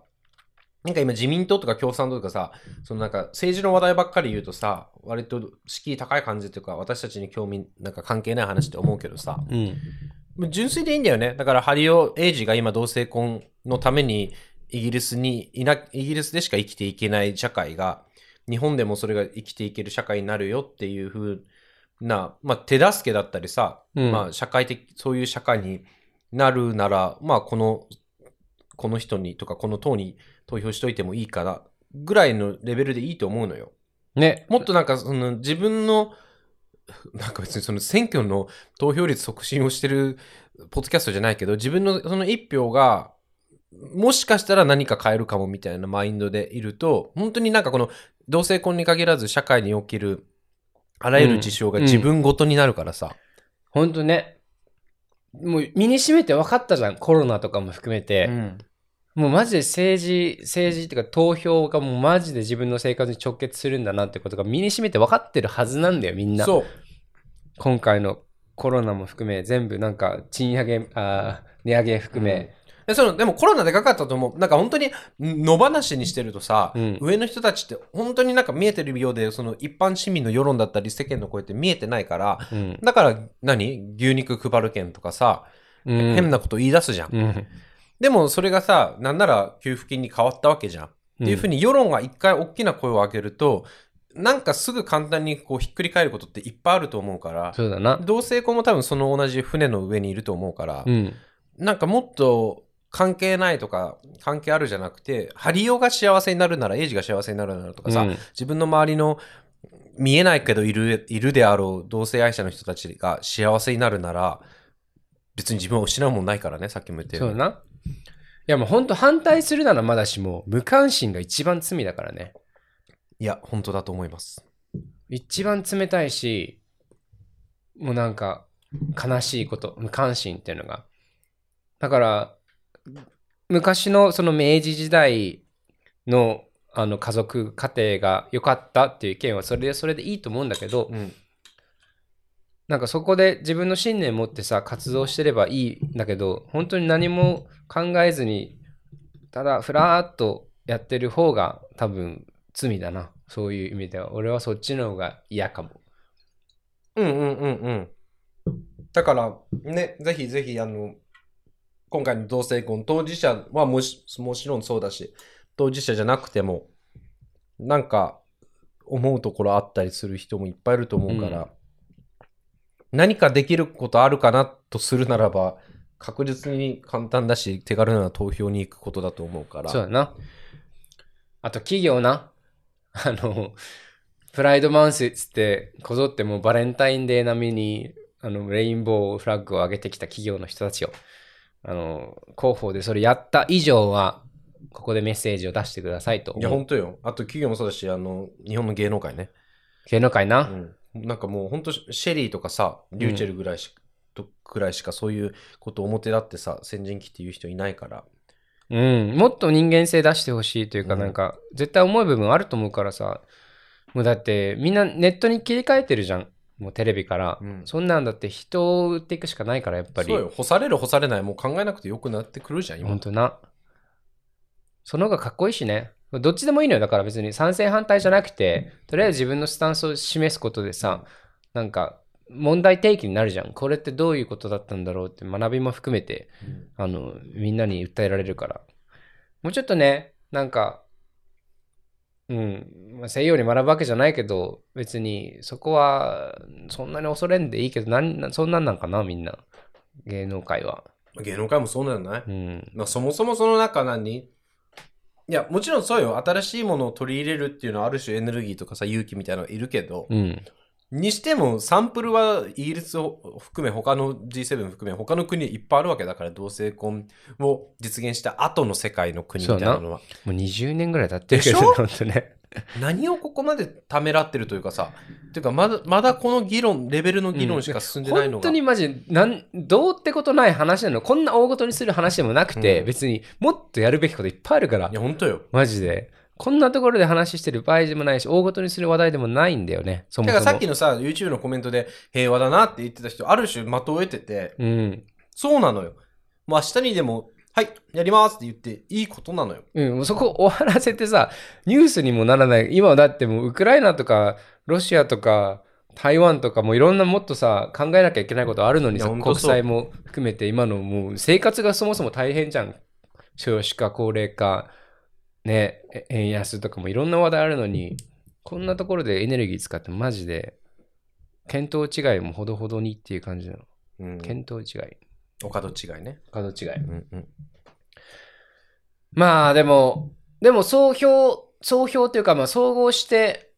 なんか今自民党とか共産党とかさ、そのなんか政治の話題ばっかり言うとさ、割と敷居高い感じというか、私たちに興味なんか関係ない話って思うけどさ、うん。純粋でいいんだよね。だからハリオ・エイジが今同性婚のためにイギリスにいな、イギリスでしか生きていけない社会が、日本でもそれが生きていける社会になるよっていう風な、まあ手助けだったりさ、うんまあ社会的、そういう社会になるなら、まあこの、この人にとかこの党に投票しといてもいいかな、ぐらいのレベルでいいと思うのよ。ね。もっとなんかその自分の、なんか別にその選挙の投票率促進をしてるポッドキャストじゃないけど、自分のその一票が、もしかしたら何か変えるかもみたいなマインドでいると、本当になんかこの同性婚に限らず社会におけるあらゆる事象が自分ごとになるからさ。ほんとね。もう身に染めて分かったじゃん。コロナとかも含めて。うんもうマジで政治、政治っていうか投票がもうマジで自分の生活に直結するんだなってことが身に染めて分かってるはずなんだよ、みんな。そう。今回のコロナも含め、全部なんか賃上げ、あー値上げ含め。でそのでもコロナでかかったと思う。なんか本当に野放しにしてるとさ、うん上の人たちって本当になんか見えてるようで、その一般市民の世論だったり世間の声って見えてないから、うん。だから何？牛肉配る券とかさ、うん変なこと言い出すじゃん。うん。でもそれがさ、なんなら給付金に変わったわけじゃん。っていうふうに世論が一回大きな声を上げると、なんかすぐ簡単にこうひっくり返ることっていっぱいあると思うから、そうだな。同性婚も多分その同じ船の上にいると思うから、うん。なんかもっと関係ないとか、関係あるじゃなくて、ハリオが幸せになるなら、エイジが幸せになるならとかさ、うん自分の周りの見えないけどいる、いるであろう同性愛者の人たちが幸せになるなら、別に自分は失うもんないからね、さっきも言ったよ。そうだな。いやもう本当反対するならまだしも、無関心が一番罪だからね。いや、本当だと思います。一番冷たいし、もうなんか、悲しいこと、無関心っていうのが。だから、昔のその明治時代のあの家族家庭が良かったっていう意見はそれでそれでいいと思うんだけど、うん。なんかそこで自分の信念持ってさ活動してればいいんだけど本当に何も考えずにただふらーっとやってる方が多分罪だな。そういう意味では。俺はそっちの方が嫌かも。うんうんうんうん。だから、ね、ぜひぜひ、あの、今回の同性婚、当事者はもしもちろんそうだし、当事者じゃなくても、なんか、思うところあったりする人もいっぱいいると思うから、何かできることあるかなとするならば、確実に簡単だし、手軽な投票に行くことだと思うから。そうだな。あと企業な。あのプライドマンスっつってこぞってもうバレンタインデー並みにあのレインボーフラッグを上げてきた企業の人たちをあの広報でそれやった以上はここでメッセージを出してくださいといや、本当よ。あと企業もそうだし、あの、日本の芸能界ね。芸能界な、うん、なんかもう本当シェリーとかさ、リューチェルぐらいし,、とくらいしかそういうことを表立ってさ、先陣切って言う人いないから。うん、もっと人間性出してほしいというか、うんなんか、絶対重い部分あると思うからさ、もうだって、みんなネットに切り替えてるじゃん。もうテレビから。うんそんなんだって人を売っていくしかないから、やっぱり。そうよ。干される干されない、もう考えなくてよくなってくるじゃん、今本。当な。その方がかっこいいしね。どっちでもいいのよ。だから別に賛成反対じゃなくて、とりあえず自分のスタンスを示すことでさ、なんか、問題提起になるじゃん。これってどういうことだったんだろうって学びも含めて、あの、みんなに訴えられるから。もうちょっとね、なんか、うん、まあ、西洋に学ぶわけじゃないけど、別にそこはそんなに恐れんでいいけど、なんなそんなんなんかな、みんな。芸能界は。芸能界もそうなんじゃない、うん。まあ、そもそもその中何？いや、もちろんそうよ。新しいものを取り入れるっていうのはある種エネルギーとかさ、勇気みたいなのがいるけど、うん。にしてもサンプルはイギリスを含め他の G7 含め他の国いっぱいあるわけだから同性婚を実現した後の世界の国みたいなのは。もう20年ぐらい経ってるけど、本当ね。何をここまでためらってるというかさていうかまだまだこの議論レベルの議論しか進んでないのが、本当にマジなん、どうってことない話なの。こんな大ごとにする話でもなくて、うん。別にもっとやるべきこといっぱいあるから。いや、本当よ。マジで。こんなところで話してる場合でもないし、大ごとにする話題でもないんだよね、そもそも。だからさっきのさ YouTube のコメントで平和だなって言ってた人ある種的を得ててうん。そうなのよもう明日にでもはいやりますって言っていいことなのようん、そこ終わらせてさ、ニュースにもならない。今はだってもうウクライナとか、ロシアとか、台湾とかもいろんなもっとさ、考えなきゃいけないことあるのにさ、国いやほんとそう際も含めて今のもう生活がそもそも大変じゃん。少子化、高齢化、ね、え円安とかもいろんな話題あるのに、こんなところでエネルギー使ってマジで、見当違いもほどほどにっていう感じなの。うん見当違い。お門違いね角違い。うんうんまあでも、でも総評、総評というかまあ総合して、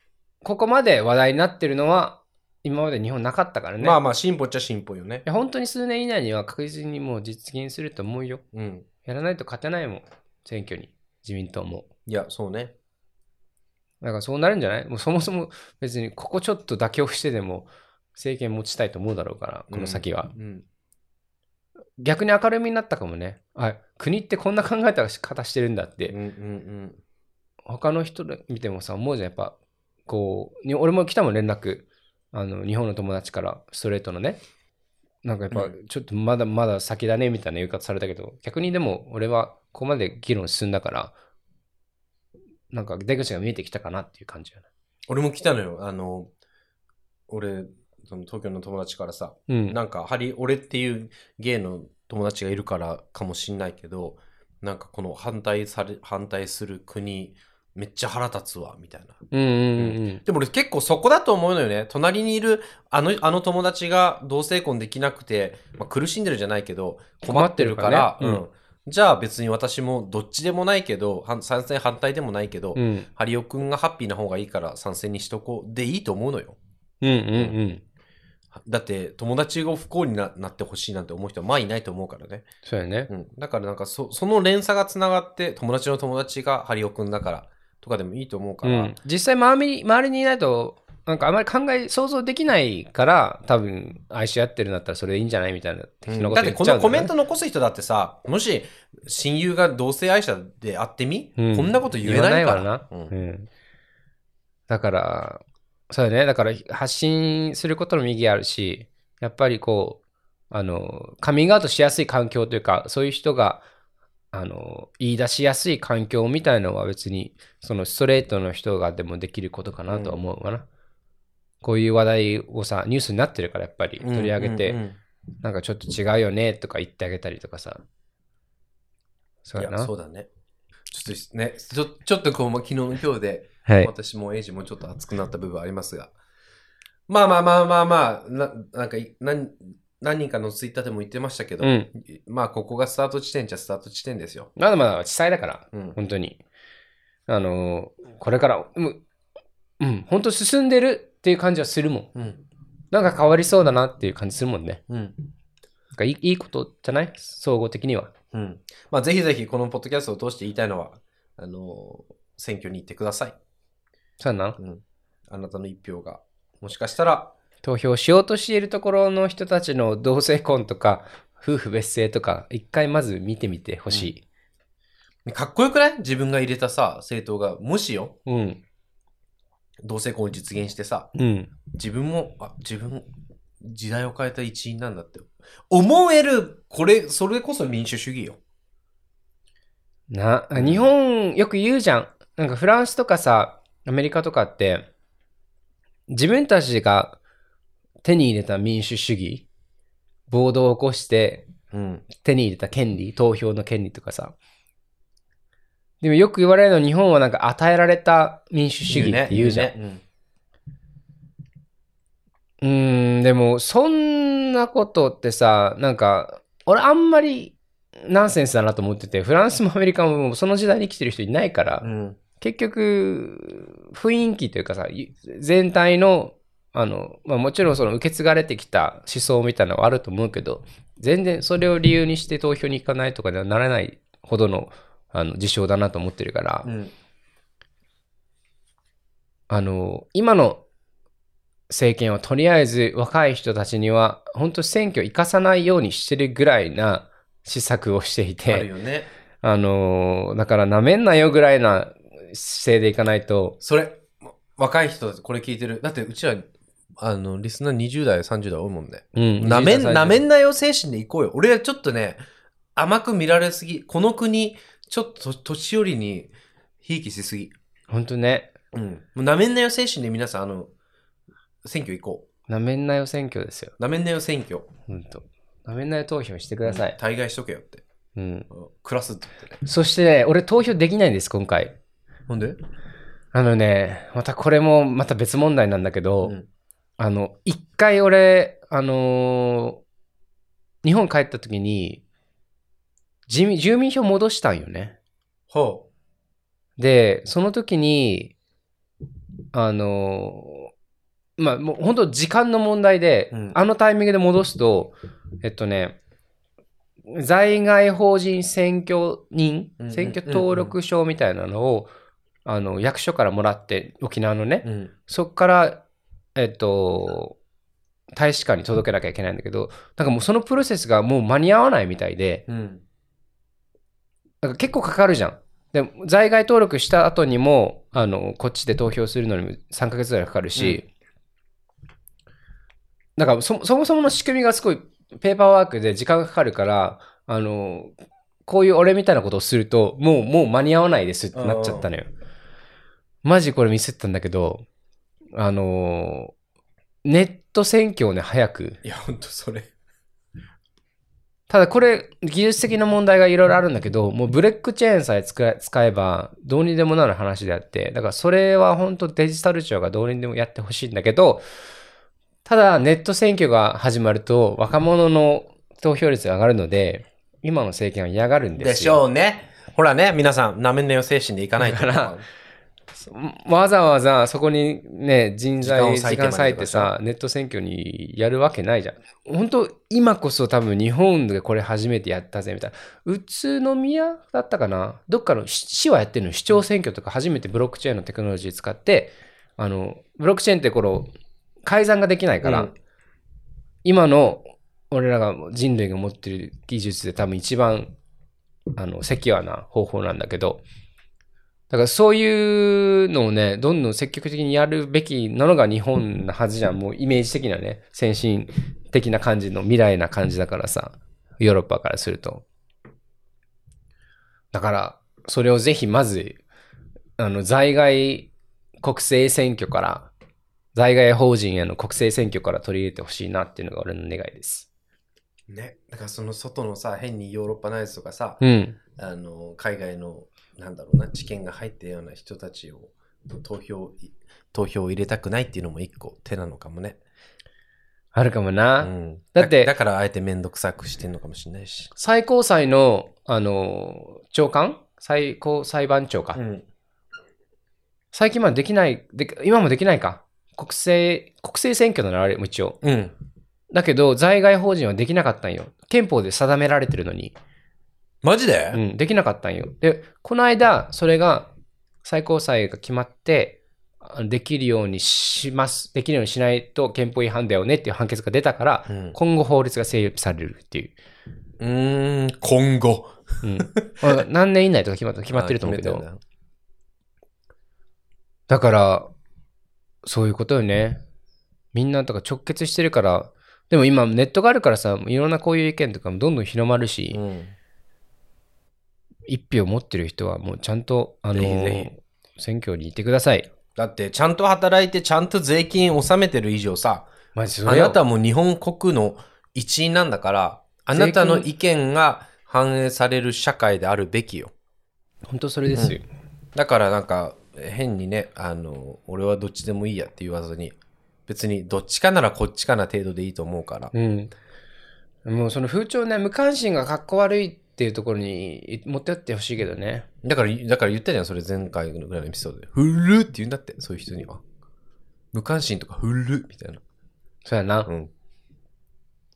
ここまで話題になってるのは、今まで日本なかったからね。まあまあ進歩っちゃ進歩よねいや本当に数年以内には確実にもう実現すると思うよ。うんやらないと勝てないもん。選挙に。自民党も。いやそうねだからそうなるんじゃない？もうそもそも別にここちょっと妥協してでも政権持ちたいと思うだろうから、この先は。うん逆に明るみになったかもね。あ、国ってこんな考え方してるんだって。うんうんうん他の人で見てもさ、思うじゃん、やっぱ、こう、に俺も来たもん連絡。あの、日本の友達から、ストレートのね。なんかやっぱう、ちょっとまだまだ先だね、みたいな言い方されたけど、逆にでも、俺はここまで議論進んだから、なんか出口が見えてきたかなっていう感じやな。俺も来たのよあの俺その東京の友達からさうん。なんかハリ俺っていうゲイの友達がいるからかもしんないけどなんかこの反対され反対する国めっちゃ腹立つわみたいな。うんうんうんでも俺結構そこだと思うのよね。隣にいるあのあの友達が同性婚できなくて、まあ、苦しんでるじゃないけど困ってるからうん。じゃあ別に私もどっちでもないけど反賛成反対でもないけど、うん。うんハリオくんがハッピーな方がいいから賛成にしとこうでいいと思うのよ。うんうん。だって友達が不幸にななってほしいなんて思う人はまあいないと思うからね。そうやね。うん、だからなんかそその連鎖がつながって友達の友達がハリオくんだからとかでもいいと思うから、うん。実際周りに、周りにいないとなんかあまり考え、想像できないから、多分、愛し合ってるんだったらそれでいいんじゃないみたいな、的なことだってこのコメント残す人だってさ、もし親友が同性愛者であってみ、うんこんなこと言えないから。言わうんうん。だから、そうだね。だから発信することの右あるし、やっぱりこう、あの、カミングアウトしやすい環境というか、そういう人が、あの、言い出しやすい環境みたいのは別に、そのストレートの人がでもできることかなとは思うわな。こういう話題をさ、ニュースになってるからやっぱり取り上げて、うんうんうんなんかちょっと違うよねとか言ってあげたりとかさ。そういや、やな。そうだね。ちょっとね、ちょちょっとこう、まあ昨日の今日で、はい。私もエイジもちょっと熱くなった部分ありますが。まあまあまあまあまあ、ななんかい何何人かのツイッターでも言ってましたけど、うん。まあここがスタート地点じゃスタート地点ですよ。まだまだ小さいだから。うん。本当に。あのーこれから、うん、うん、本当進んでるっていう感じはするもん。うん。なんか変わりそうだなっていう感じするもんね。うん。なんかいいことじゃない？総合的には。うん。まあぜひぜひこのポッドキャストを通して言いたいのは、あの選挙に行ってください。そうやな。うん。あなたの一票が、もしかしたら、投票しようとしているところの人たちの同性婚とか、夫婦別姓とか、一回まず見てみてほしかっこよくない？自分が入れたさ、政党が、もしよ、い。うん。同性婚を実現してさ、うん。自分も、あ、自分、時代を変えた一員なんだって。思える、これ、それこそ民主主義よ。な、日本よく言うじゃん。なんかフランスとかさ、アメリカとかって、自分たちが手に入れた民主主義、暴動を起こしてうん。手に入れた権利、投票の権利とかさ。でもよく言われるのは日本はなんか与えられた民主主義って言うじゃん。ねねうーん、でもそんなことってさ、なんか、俺あんまりナンセンスだなと思ってて、フランスもアメリカもその時代に生きてる人いないから、うん。うん。結局、雰囲気というかさ、い全体の、あの、まあもちろんその受け継がれてきた思想みたいなのはあると思うけど、全然それを理由にして投票に行かないとかにはならないほどの、あの、事象だなと思ってるから、うん。あの、今の政権はとりあえず若い人たちには、本当選挙生かさないようにしてるぐらいな施策をしていあるて、よね。あの、だから舐めんなよぐらいな姿勢でいかないと、それ、若い人これ聞いてる。だってうちら、あの、リスナー20代、30代多いもんね。うんなめん、20代なめんなよ精神で行こうよ。俺はちょっとね、甘く見られすぎ。この国、ちょっと年寄りに、ひいきしすぎ。本当ね、うん。もうなめんなよ精神で皆さん、あの、選挙行こ舐めんなよ選挙ですよ。う。なめんなよ選挙。本当。舐めんなよ投票してください。対外しとけよって。うん。うんクラスって言ってね。そしてね、俺投票できないんです、今回。なんで？あのね、またこれもまた別問題なんだけど、うんあの、一回俺、あのー日本帰った時に、住民住民票戻したんよね。ほで、その時に、あのーまあ、もう本当時間の問題で、うんあのタイミングで戻すと、えっとね、在外法人選挙人うん、選挙登録証みたいなのを、あの、役所からもらって、沖縄のね、う。うん。そっから、えっと、大使館に届けなきゃいけないんだけど、なんかもうそのプロセスがもう間に合わないみたいで、うん。なんか結構かかるじゃん。で、在外登録した後にも、あの、こっちで投票するのにも3ヶ月ぐらいかかるし、なんかそそもそもの仕組みがすごいペーパーワークで時間がかかるから、あの、こういう俺みたいなことをすると、もう、もう間に合わないですってなっちゃったのよ。マジこれミスったんだけど、あの、ネット選挙をね、早く。いや、ほんとそれ。ただこれ、技術的な問題がいろいろあるんだけど、もうブレックチェーンさえ使えば、どうにでもなる話であって、だからそれは本当デジタル庁がどうにでもやってほしいんだけど、ただネット選挙が始まると若者の投票率が上がるので、今の政権は嫌がるんですよ。でしょうね。ほらね、皆さん、なめんなよ精神でいかないからわざわざそこにね、人材、時間を割いてさ、ネット選挙にやるわけないじゃん。本当今こそ多分日本でこれ初めてやったぜみたいな。宇都宮だったかな？どっかの市市はやってるの市長選挙とか初めてブロックチェーンのテクノロジー使って、あの、ブロックチェーンってこの、改ざんができないから、うん今の俺らが人類が持ってる技術で多分一番、あの、セキュアな方法なんだけど、だからそういうのをね、どんどん積極的にやるべきなのが日本なはずじゃん。もうイメージ的なね、先進的な感じの未来な感じだからさ、ヨーロッパからすると。だから、それをぜひまず、あの、在外国政選挙から、在外法人への国政選挙から取り入れてほしいなっていうのが俺の願いです。ね。だからその外のさ、変にヨーロッパナイズとかさ、うん。あの、海外の、なんだろうな、知見が入ったような人たちを、と投票、投票を入れたくないっていうのも一個手なのかもね。あるかもな。うん。だってだからあえてめんどくさくしてんのかもしれないし。最高裁の、あの、長官？最高裁判長か。ん。最近までできない、で今もできないか。国政、国政選挙ならあれも一応。うん。だけど、在外法人はできなかったんよ。憲法で定められてるのに。マジで、うん、できなかったんよ。で、この間、それが、最高裁が決まって、あできるようにします。できるようにしないと憲法違反だよねっていう判決が出たから、うん今後法律が成立されるっていう。うーん、今後。うん。まあ何年以内とか決ま (laughs) 決まってると思うけどだから、そういうことよね。みんなとか直結してるから、でも今ネットがあるからさ、いろんなこういう意見とかもどんどん広まるし、うん。一票持ってる人はもうちゃんと、あのぜひぜ選挙に行ってください。だって、ちゃんと働いて、ちゃんと税金納めてる以上さ、マジそれよあなたも日本国の一員なんだから、あなたの意見が反映される社会であるべきよ。本当それですよ。だからなんか、変にね、あの、俺はどっちでもいいやって言わずに、別にどっちかならこっちかな程度でいいと思うから。うん。もうその風潮ね、無関心がかっこ悪いっていうところに持ってってほしいけどね。だから、だから言ったじゃん、それ前回ぐらいのエピソードで。ふるって言うんだって、そういう人には。無関心とかふるみたいな。そうやな。うん。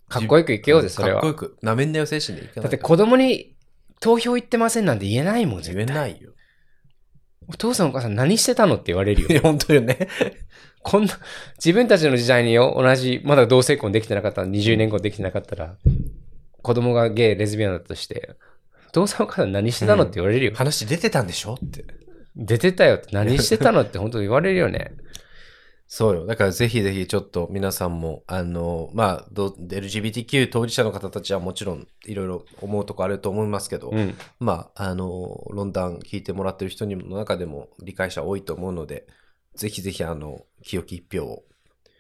かっこよくいけようぜ、それは。かっこよく。なめんなよ精神でいかないだって子供に投票行ってませんなんて言えないもん、絶言え対。ないよ。お父さんお母さん何してたのって言われるよ本当よね。こんな、自分たちの時代によ、同じ、まだ同性婚できてなかったら、20年後できてなかったら、子供がゲイ、レズビアンだとして、お父さんお母さん何してたの？って言われるよ。話出てたんでしょ？って。出てたよって何してたのって？本当言われるよね。そうよ。だからぜひぜひちょっと皆さんも、あの、まあ、ど LGBTQ 当事者の方たちはもちろんいろいろ思うとこあると思いますけど、うん。まあ、あの、論壇聞いてもらってる人にの中でも理解者多いと思うので、ぜひぜひあの、清き一票を、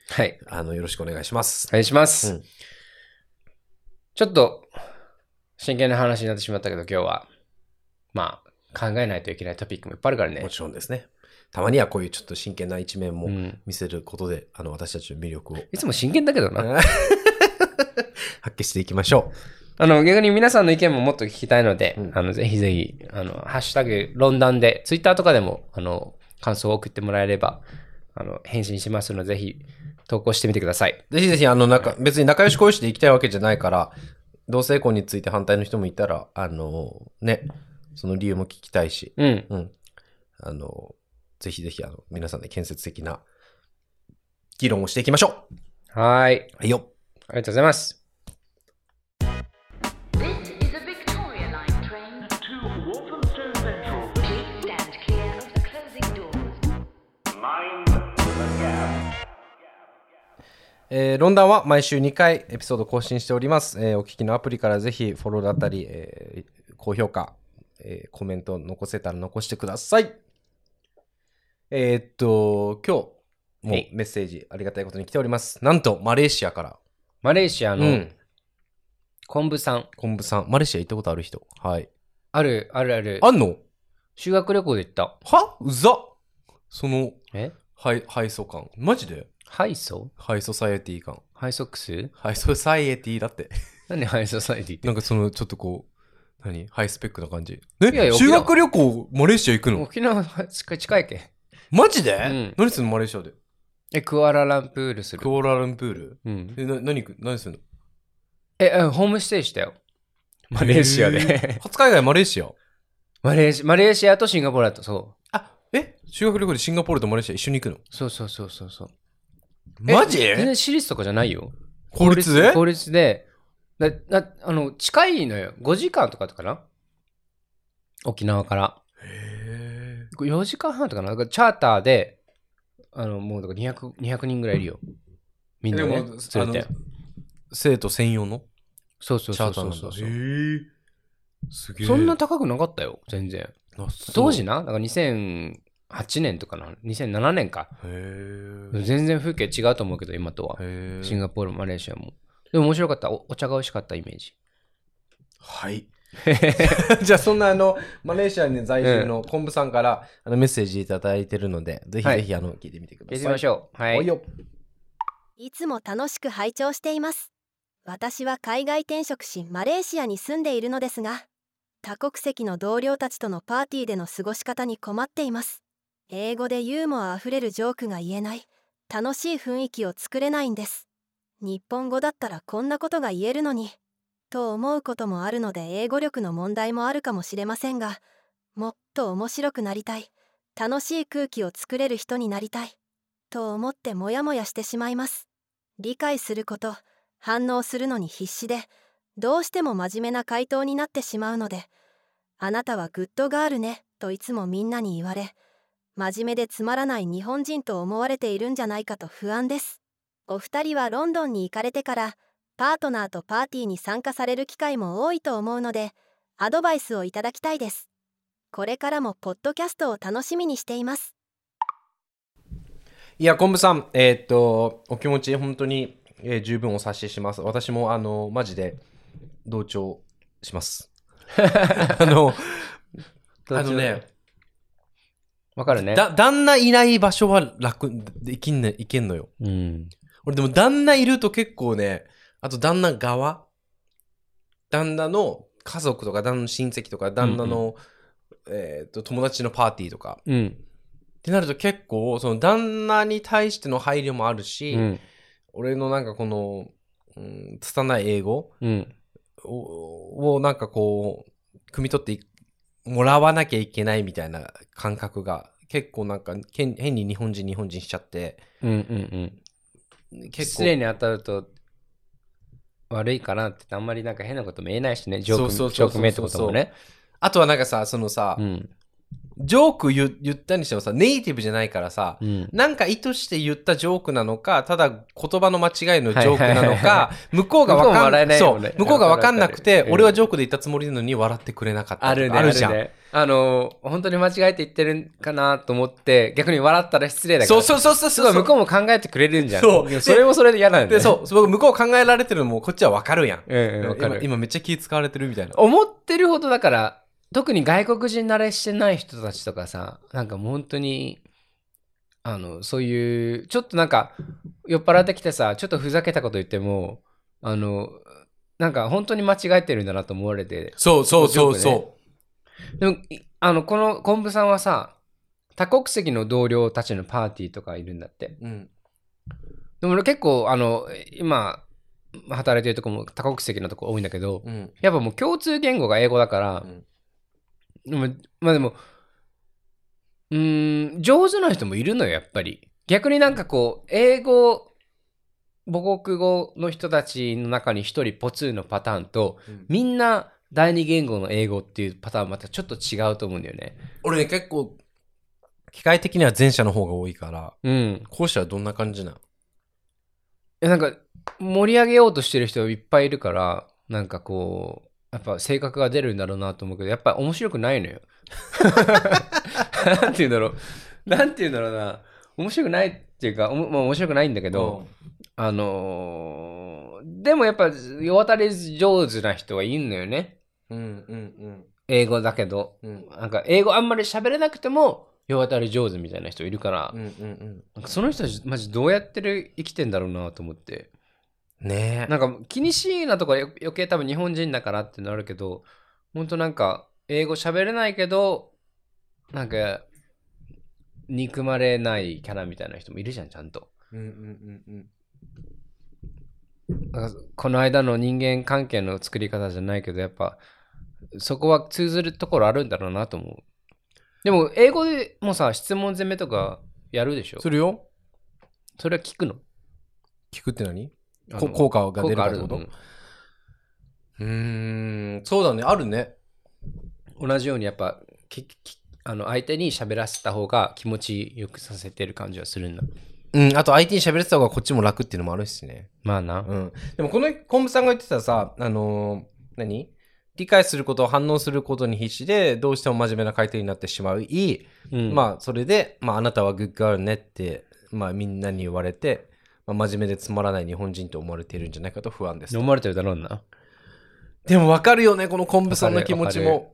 はい。あの、よろしくお願いしますお。願いします。うんちょっと、真剣な話になってしまったけど、今日は、まあ、考えないといけないトピックもいっぱいあるからねも。ちろんですね。たまにはこういうちょっと真剣な一面もうん見せることで、あの、私たちの魅力をいつも真剣だけどな。(laughs) 発揮していきましょあの、逆に皆さんの意見ももっと聞きたいので、うんあの、ぜひぜひ、あの、ハッシュタグ、論壇で、ツイッターとかでも、あの、感想を送ってもらえれば、あの、返信しますので、ぜひ、投稿してみてください。う。ぜひぜひ、あの、なんか、別に仲良し恋しで行きたいわけじゃないから、同性婚について反対の人もいたら、あの、ね、その理由も聞きたいし、うん。うん。あの、ぜひぜひ、あの、皆さんで建設的な議論をしていきましょはーい。う。はいよ。ありがとうございます。えー、論壇は毎週2回エピソード更新しております。えーお聞きのアプリからぜひフォローだったり、えー高評価、えーコメント残せたら残してください。えーっと、今日もはいメッセージありがたいことに来ております。なんと、マレーシアから、マレーシアのうん、昆布さん。昆布さん、マレーシア行ったことある人。はい。ある、あるある。あんの？修学旅行で行った。は？うざその、え？ハイ、ハイソ感。マジで？ハイソ？ハイソサイエティ感。ハイソックス？ハイソサイエティだって。何ハイソサイティ？ってなんかその、ちょっとこう、何？ハイスペックな感じ。えいやいや修学旅行、マレーシア行くの？沖縄近い近いけ。マジで、ん何するのマレーシアで？え、クアラルンプールする。クアラルンプール？うん。え、な、何何するの？え、えホームステイしたよ。マレーシアで。初海外マレーシア？マレーシマレーシアとシンガポールだと、そあ、え？修学旅行でシンガポールとマレーシア一緒に行くの？そうそうそうそうそう。マジ？え全然私立とかじゃないよ。公立で？公立で、だだあの、近いのよ。5時間とかかな？沖縄から。へ4時間半とかな？だからチャーターで、あの、もうだから200、200人ぐらいいるよ。みんなね、でも連れてあ。生徒専用の？そうそうチャそうそうそう。へえ。すげえ。そんな高くなかったよ、全然。当時な、だから2008年とかな、2007年か。全然風景違うと思うけど、今とは。シンガポール、マレーシアも。でも面白かった。おお茶が美味しかったイメージ。はい。(laughs) じゃあそんなあのマレーシアに在住の昆布さんからあのメッセージいただいてるので、ぜひはいぜひあの聞いてみてください。やってみましょう。はい。おいよ。いつも楽しく拝聴しています。私は海外転職し、マレーシアに住んでいるのですが、多国籍の同僚たちとのパーティーでの過ごし方に困っています。英語でユーモアあふれるジョークが言えない、楽しい雰囲気を作れないんです。日本語だったらこんなことが言えるのに、と思うこともあるので英語力の問題もあるかもしれませんが、もっと面白くなりたい、楽しい空気を作れる人になりたい、と思ってモヤモヤしてしまいます。理解すること反応するのに必死でどうしても真面目な回答になってしまうので「あなたはグッドガールね」といつもみんなに言われ真面目でつまらない日本人と思われているんじゃないかと不安ですお二人はロンドンに行かれてからパートナーとパーティーに参加される機会も多いと思うのでアドバイスをいただきたいですこれからもポッドキャストを楽しみにしていますいや、昆布さん、えーっと、お気持ち本当に、えー十分お察しします。私もあの、マジで同調します。(laughs) あの、あのね、わかるね。だ、旦那いない場所は楽できんね、いけんのよ。うん。俺でも旦那いると結構ね、あと旦那側旦那の家族とか、旦那の親戚とか、旦那の、えーっと、友達のパーティーとか。うん。ってなると結構、その旦那に対しての配慮もあるし、うん。俺のなんかこの、うん、拙い英語うん。ををなんかこう、汲み取っていもらわなきゃいけないみたいな感覚が結構なんか変変に日本人日本人しちゃって、うん。うん。うん。結構失礼に当たると悪いかなってあんまりなんか変なことも言えないしね。ジョーク、ってこともね。あとはなんかさ、そのさ、うん。ジョーク言言ったにしてもさ、ネイティブじゃないからさ、うん。なんか意図して言ったジョークなのか、ただ言葉の間違いのジョークなのか、向こうがわかんないそう向こうがわかんなくて、うん俺はジョークで言ったつもりなのに笑ってくれなかったあるね、あるじゃん。あるね。あの、本当に間違えて言ってるかなと思って、逆に笑ったら失礼だから。そうそうそうそう向こうも考えてくれるんじゃん。そうそれもそれで嫌なんだよで、そう、そう向こう考えられてるのもこっちはわかるやん。うんうん、わか今る。今めっちゃ気使われてるみたいな。思ってるほどだから、特に外国人慣れしてない人たちとかさ、なんかもう本当に、あの、そういう、ちょっとなんか、酔っ払ってきてさ、ちょっとふざけたこと言っても、あの、なんか本当に間違えてるんだなと思われて。そうそうそうジョーそでも、いあの、この昆布さんはさ、多国籍の同僚たちのパーティーとかいるんだって。う。うん。でも俺結構、あの、今、働いてるとこも多国籍のとこ多いんだけど、うん。やっぱもう共通言語が英語だから、うんでもまあでも、うーん、上手な人もいるのよ、やっぱり。逆になんかこう、英語、母国語の人たちの中に一人ポツーのパターンと、うんみんな第二言語の英語っていうパターンまたちょっと違うと思うんだよね。俺ね、結構、機械的には前者の方が多いから、うん。後者はどんな感じなの？えなんか、盛り上げようとしてる人いっぱいいるから、なんかこう、やっぱ性格が出るんだろうなと思うけど、やっぱ面白くないのよ。(laughs) なんて言うんだろう。なんて言うんだろうな。面白くないっていうか、おもまあ、面白くないんだけど、あのーでもやっぱ、世渡り上手な人はいんのよね。うんうん英語だけど。うん。うんなんか、英語あんまり喋れなくても、世渡り上手みたいな人いるから、うんうんなんかその人たち、マジどうやってる生きてんだろうなと思って。うん。ねえ。なんか気にしいなとかよ余計多分日本人だからってなるけど、本当なんか英語喋れないけど、なんか憎まれないキャラみたいな人もいるじゃん、ちゃんと。うんうんうんうん。なんかこの間の人間関係の作り方じゃないけど、やっぱそこは通ずるところあるんだろうなと思う。でも、英語でもさ、質問攻めとかやるでしょ？するよそれは聞くの？聞くって何？効果が出る。かってこと？うーんそうだねあるね。うん同じようにやっぱ、ききあの相手に喋らせた方が気持ちよくさせてる感じはするんだ。うんあと相手に喋れてた方がこっちも楽っていうのもあるしね。まあな。うん。でもこの昆布さんが言ってたさあのー何？理解すること反応することに必死でどうしても真面目な回答になってしまう。いい、うん。まあそれで、まあ、あなたはグッガールねって、まあ、みんなに言われて、まあ、真面目でつまらない日本人と思われているんじゃないかと不安ですと飲まれてるだろうな。でも分かるよねこの昆布さんの気持ちも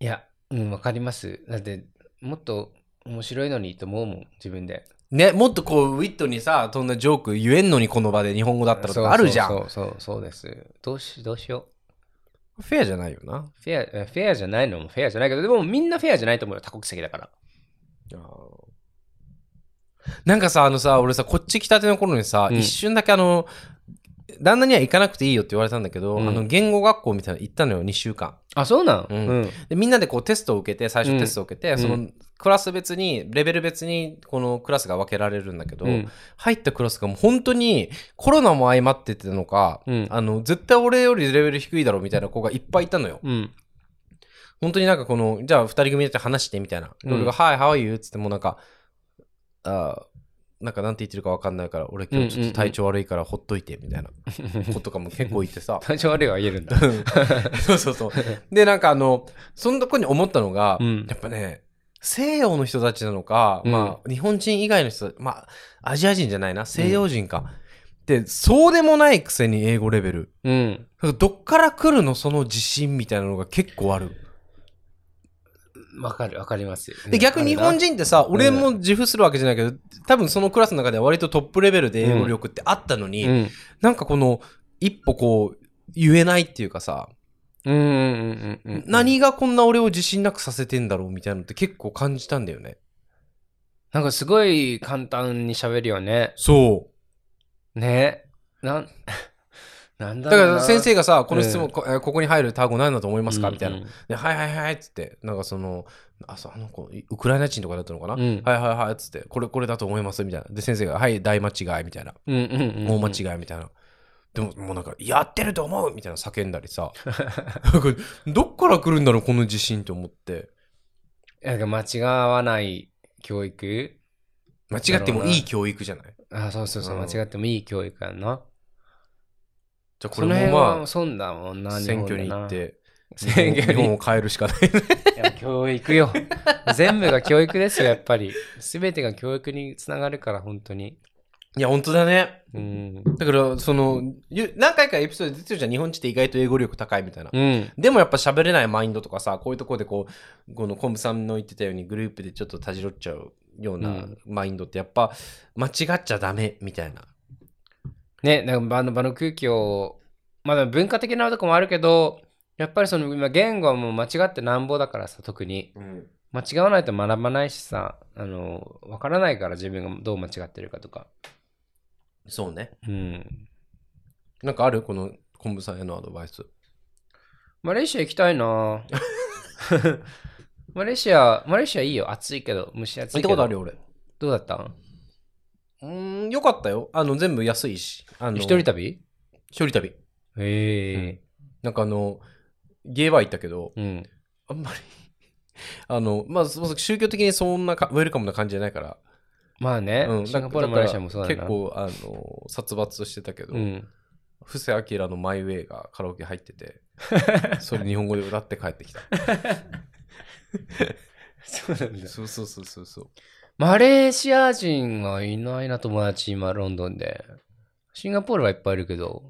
いや、うん、わかります。だって、もっと面白いのにと思うもん、自分で。ねもっとこうウィットにさそんなジョーク言えんのにこの場で日本語だったらとかあるじゃんそうそうそうです。どうしどうしよフェアじゃないよなう。フェア、えフェアじゃないのもフェアじゃないけど、でもみんなフェアじゃないと思うよ、多国籍だから。なんかさ、あのさ、俺さ、こっち来たての頃にさ、うん一瞬だけあの、旦那には行かなくていいよって言われたんだけど、うんあの、言語学校みたいなの行ったのよ、2週間。あ、そうなん？うんうん。で、みんなでこうテストを受けて、最初テストを受けて、んその、クラス別に、レベル別に、このクラスが分けられるんだけど、うん入ったクラスがもう本当に、コロナも相まっててのか、うんあの、絶対俺よりレベル低いだろうみたいな子がいっぱいいたのよ。うん。本当になんかこの、じゃあ二人組で話してみたいな。でうん俺が、はい、how are you? つってもなんか、あーなんかなんて言ってるか分かんないから、俺今日ちょっと体調悪いからほっといて、みたいな子とかも結構いてさ。(laughs) 体調悪いは言えるんだ。(laughs) そうそうそう。で、なんかあの、そのとこに思ったのが、うんやっぱね、西洋の人たちなのか、うんまあ、日本人以外の人、まあ、アジア人じゃないな、西洋人か。で、そうでもないくせに英語レベル。うん。どっから来るのその自信みたいなのが結構ある。わかる、わかります。で、逆に日本人ってさ、俺も自負するわけじゃないけど、多分そのクラスの中では割とトップレベルで英語力ってあったのに、うん。なんかこの、一歩こう、言えないっていうかさ、うんうんうんうんうん。何がこんな俺を自信なくさせてんだろうみたいなのって結構感じたんだよね。なんかすごい簡単に喋るよね。そう。ね。なん、なんだだから先生がさ、この質問、うんこえーここに入る単語何だと思いますか？みたいな。うんで、はいはいはいっつって、なんかその、あ、そうあの子、ウクライナ人とかだったのかな、うんはいはいはいっつって、これこれだと思います？みたいな。で、先生が、はい、大間違いみたいな。うんうんうんうん。大間違いみたいな。でも、もうなんか、やってると思うみたいな叫んだりさ。(laughs) どっから来るんだろう、この自信と思って。なんか間違わない教育？間違ってもいい教育じゃない？あ、そうそうそう、うん間違ってもいい教育やんな。じゃあこれもま辺は損だもんあ、な、選挙に行って、な。選挙に日本を変えるしかないね。いや教育よ。全部が教育ですよ、やっぱり。すべてが教育につながるから、本当に。いや、本当だね。うん。だから、その、ゆ何回かエピソードで出てるじゃん。日本人って意外と英語力高いみたいな。うん。ででもやっぱ喋れないマインドとかさ、こういうところでこう、このコンブさんの言ってたようにグループでちょっとたじろっちゃうよううなんマインドってやっぱ間違っちゃダメみたいな。ね、なんか場の場の空気を、まあ文化的なとこもあるけど、やっぱりその今言語はもう間違ってなんぼだからさ、特に。間違わないと学ばないしさ、あの、わからないから自分がどう間違ってるかとか。そうね。うん。なんかある？このコンブさんへのアドバイス。マレーシア行きたいな (laughs) マレーシア、マレーシアいいよ。暑いけど、蒸し暑いけど。行ったことあるよ、俺。どうだったん？うーん、よかったよ。あの、全部安いし。あの一人旅？一人旅。へえ。なんかあの、ゲーバー行ったけど、うん。あんまり、(laughs) あの、まあ、そ宗教的にそんなかウェルカムな感じじゃないから、まあね、うん、シンガポール、マレーシアもそうだな。結構、あの、殺伐としてたけど、うん。布施明のマイウェイがカラオケ入ってて、(laughs) それ日本語で歌って帰ってきた。(laughs) そうなんだ。そうそうそうそうそう。マレーシア人はいないな、友達、今、ロンドンで。シンガポールはいっぱいいるけど、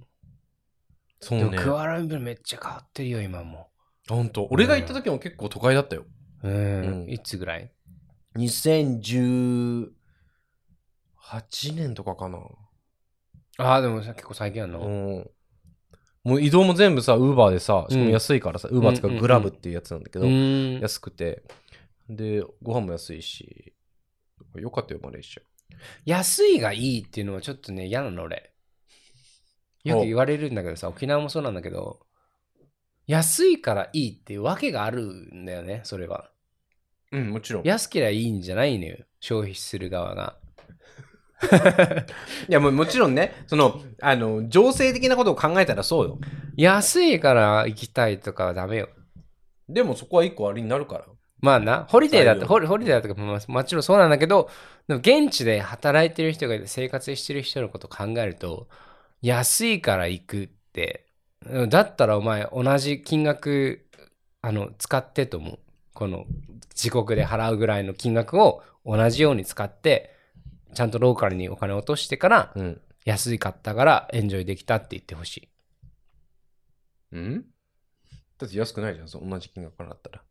そうね。クアラルンプルめっちゃ変わってるよ、今も。本当俺が行った時も結構都会だったよ。うん。うんいつぐらい？2018年とかかな。ああ、でもさ結構最近やんうの。ん。もう移動も全部さ、ウーバーでさ、しかも安いからさ、ウーバーとかうんうんうんグラブっていうやつなんだけうど、ん。安くて、で、ご飯も安いし、よかったよ、マレーシア。安いがいいっていうのはちょっとね、嫌なの、俺。よく言われるんだけどさ、沖縄もそうなんだけど、安いからいいっていうわけがあるんだよね、それは。うん、もちろん。い安ければいいんじゃないのよ、消費する側が。(laughs) や、もうもちろんね、その、あの、情勢的なことを考えたらそうよ。安いから行きたいとかはダメよ。でもそこは一個ありになるから。まあな、ホリデーだって、ホリホリデーだとかもまもちろんそうなんだけど、でも現地で働いてる人が生活してる人のことを考えると、安いから行くって、うんだったらお前同じ金額、あの、使ってと思う。この自国で払うぐらいの金額を同じように使って、ちゃんとローカルにお金を落としてから、うん。安いかったからエンジョイできたって言ってほしい。うん？だって安くないじゃん、その同じ金額からだったら。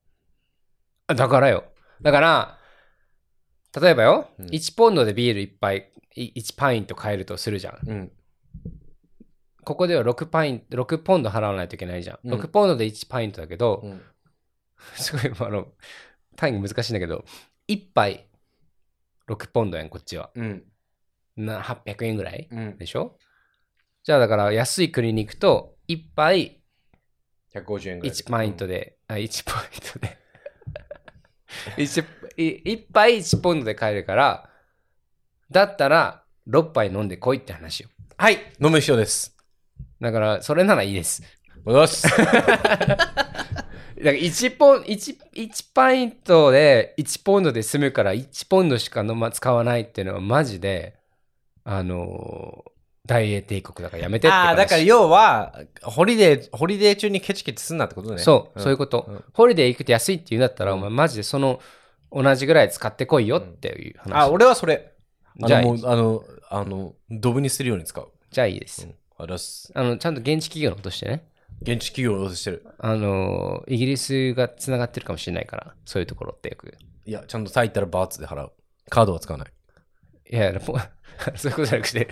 あだからよ。だから、例えばよ、うん1ポンドでビール1杯、い1パイント買えるとするじゃん。うん。ここでは6パイント、6ポンド払わないといけないじゃん。うん6ポンドで1パイントだけど、うん (laughs) すごい、あの、単位が難しいんだけど、1杯6ポンドやん、こっちは。うん。な800円ぐらいうん。でしょ？じゃあだから安い国に行くと、1杯150円ぐらい。1パイントで、あ、1パイントで。1, 1杯1ポンドで買えるから、だったら6杯飲んでこいって話よ。はい、飲む人です。だから、それならいいです。ようございます。だから1ポン、1、1パイントで1ポンドで済むから1ポンドしか飲ま使わないっていうのはマジで、あのー大英帝国だからやめてって話ああ、だから要は、ホリデー、ホリデー中にケチケチすんなってことね。そう、そういうこと。うんホリデー行くと安いって言うんだったら、お前マジでその同じぐらい使ってこいよっていう話。あ、俺はそれ。あじゃあの、もう、あの、あの、ドブにするように使う。じゃあいいです。うん。あらす。あの、ちゃんと現地企業のことしてね。現地企業を落としてる。あの、イギリスがつながってるかもしれないから、そういうところってよく。いや、ちゃんとタイ行ったらバーツで払う。カードは使わない。いやいや、も (laughs) うそういうことじゃなくて、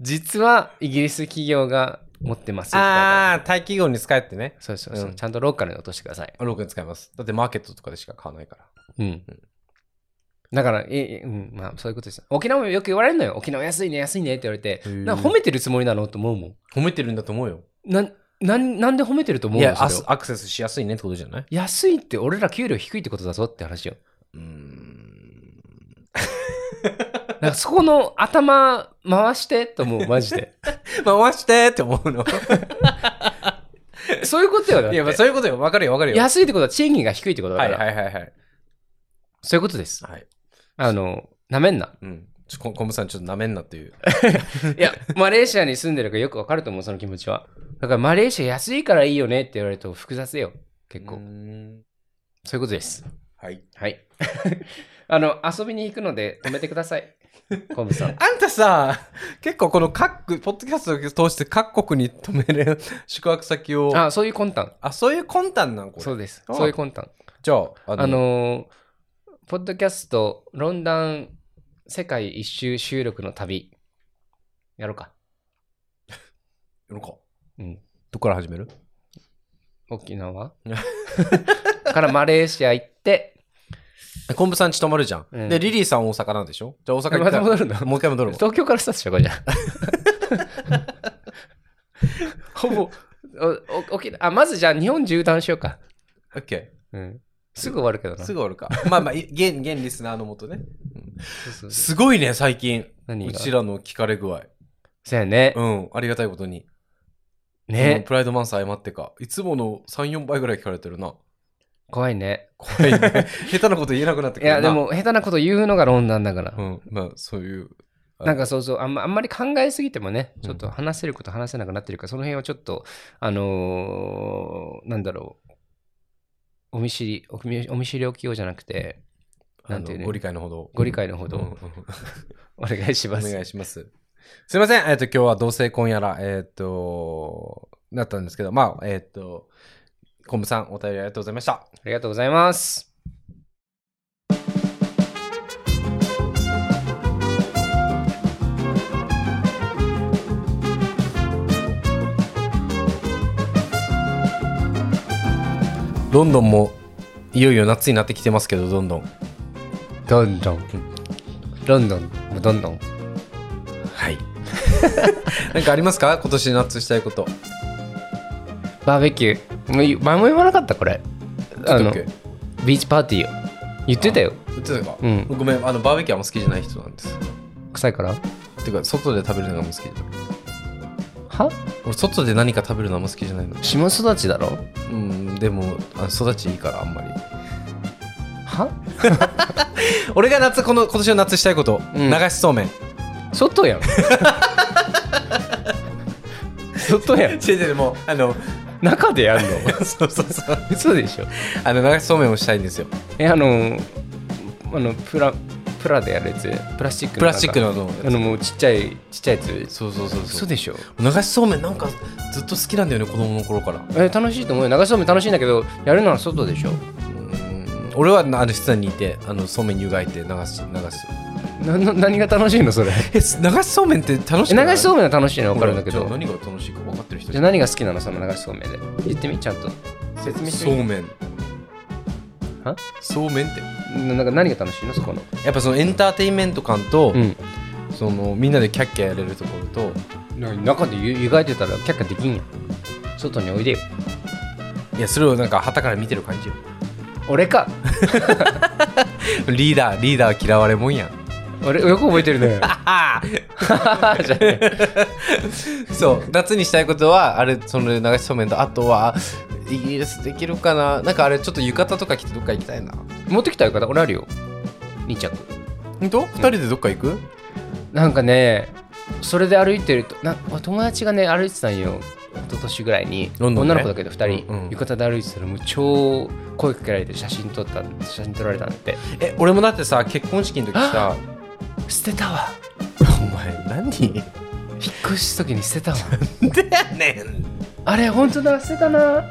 実はイギリス企業が持ってますあるああ、タイ企業に使えってね。そうそうそう、うんちゃんとローカルに落としてください。ロークに使います。だってマーケットとかでしか買わないから。うん。だから、え、えうん、まあそういうことです。沖縄もよく言われるのよ。沖縄安いね、安いねって言われて、ーな褒めてるつもりなのと思うもん。褒めてるんだと思うよ。な、なんなんで褒めてると思うのいやアクセスしやすいねってことじゃない？安いって俺ら給料低いってことだぞって話よ。うーん。なんかそこの頭回してと思う、マジで。(laughs) 回してって思うの。(laughs) そういうことよ。だっていや、まあそういうことよ。わかるよ、わかるよ。安いってことは賃金が低いってことだはいから。はいはいはい。そういうことです。はい。あの、なめんな。うん。ちょココムさんちょっとなめんなっていう。(laughs) いや、マレーシアに住んでるからよくわかると思う、その気持ちは。だからマレーシア安いからいいよねって言われると複雑よ。結構。ん。そういうことです。はい。はい。あの、遊びに行くので止めてください。コムさん。あんたさ、結構この各、ポッドキャストを通して各国に止める宿泊先を。あ、あ、そういう魂胆。そういう魂胆なんこれ。そうです。あそういう魂胆。じゃあ、ああのー、ポッドキャスト、ロンダン世界一周収録の旅、やろうか。やろうか。うん。どこから始める？沖縄？(laughs) からマレーシア行って、コンブさんち泊まるじゃん。うんで、リリーさん大阪なんでしょ？じゃあ大阪行まったらた戻るの？もう一回戻るの東京からスタートしようか、じゃあ。(laughs) ほぼ、おお沖縄あ、まずじゃあ日本縦断しようか。オッケうん。すぐ終わるけどな。ー。すぐ終わるか。まあまあ、い (laughs) 現、現リスナーのもとね。そうそうそうすごいね、最近。何が？うちらの聞かれ具合。そうやね。うん、ありがたいことに。うんね。プライドマンス誤ってか。いつもの3、4倍ぐらい聞かれてるな。怖いね。怖いね。(laughs) 下手なこと言えなくなってくるな。いや、で。も、下手なこと言うのがロンダンだから。うん、まあ、そういう。なんかそうそう、あんまあんまり考えすぎてもね、ちょっと話せること話せなくなってるから、その辺はちょっと、あのーなんだろう、お見知り、お見お見知りおきようじゃなくて、あなんていうののご理解のほど。ご理解のほど、うんうん (laughs) お願いしおます。願いします。すいません。えっ、と、今日は同性婚やら、えっ、と、なったんですけど、まあ、えっ、と、コムさん、お便りありがとうございました。ありがとうございます。ロンドンも、いよいよ夏になってきてますけど、どんどん。どんどん。ロンドン、もうどんどん。はい。(laughs) なんかありますか？今年夏したいこと。バーベキュー前も言わなかったこれ。あのビーチパーティーよ言ってたよ。言ってたか、うん。ごめんあのバーベキューあんま好きじゃない人なんです臭いから？てか外で食べるのがあんま好きじゃない。は？俺外で何か食べるのあんま好きじゃないの。下育ちだろ？うんでもあ育ちいいからあんまり。は？(laughs) 俺が夏この今年の夏したいこと、うん。流しそうめん。外やん。(laughs) 外やん。違う違うもうあの中でやんの？(laughs) そうそうそう。嘘でしょ？あの流しそうめんをしたいんですよ。えあのあのプラプラでやるやつ？プラスチックの。プラスチックののあのもうちっちゃいちっちゃいやつ？そうそうそうそう。嘘でしょ？流しそうめんなんかずっと好きなんだよね子供の頃から。え楽しいと思うよ。流しそうめん楽しいんだけどやるのは外でしょ？うん俺はあの室内にいてあのそうめん湯がいて流し流す。なな何が楽しいのそれ？え流しそうめんって楽しい？流しそうめんは楽しいの？は分かるんだけど。何が楽しいか分かってる人じゃあ何が好きなのその流しそうめんで？言ってみちゃんと。説明してみそうめん。は？そうめんって。ななんか何が楽しいのそこの？やっぱそのエンターテインメント感と、うん。そのみんなでキャッキャやれるところと。な中でゆ湯がいてたらキャッキャできんやん。外においでよ。いやそれをなんか旗から見てる感じよ俺か。リーダーリーダー嫌われもんやん。俺よく覚えてるね。(laughs) あ (laughs) じゃあね。そう夏にしたいことはあれその流しそうめんとあとはイギリスできるかな。なんかあれちょっと浴衣とか着てどっか行きたいな。持ってきた浴衣？俺あるよ。2着。本当？二人でどっか行く？なんかねそれで歩いてるとな友達がね歩いてたんよ一昨年ぐらいに、女の子だけど2人、浴衣で歩いてたらもう超声かけられて写真撮った写真撮られたんだって。え俺もだってさ結婚式の時さ (gasps) 捨てたわ。お前何？引っ越し時に捨てたわ。でやねん。あれ本当だ捨てたな。あ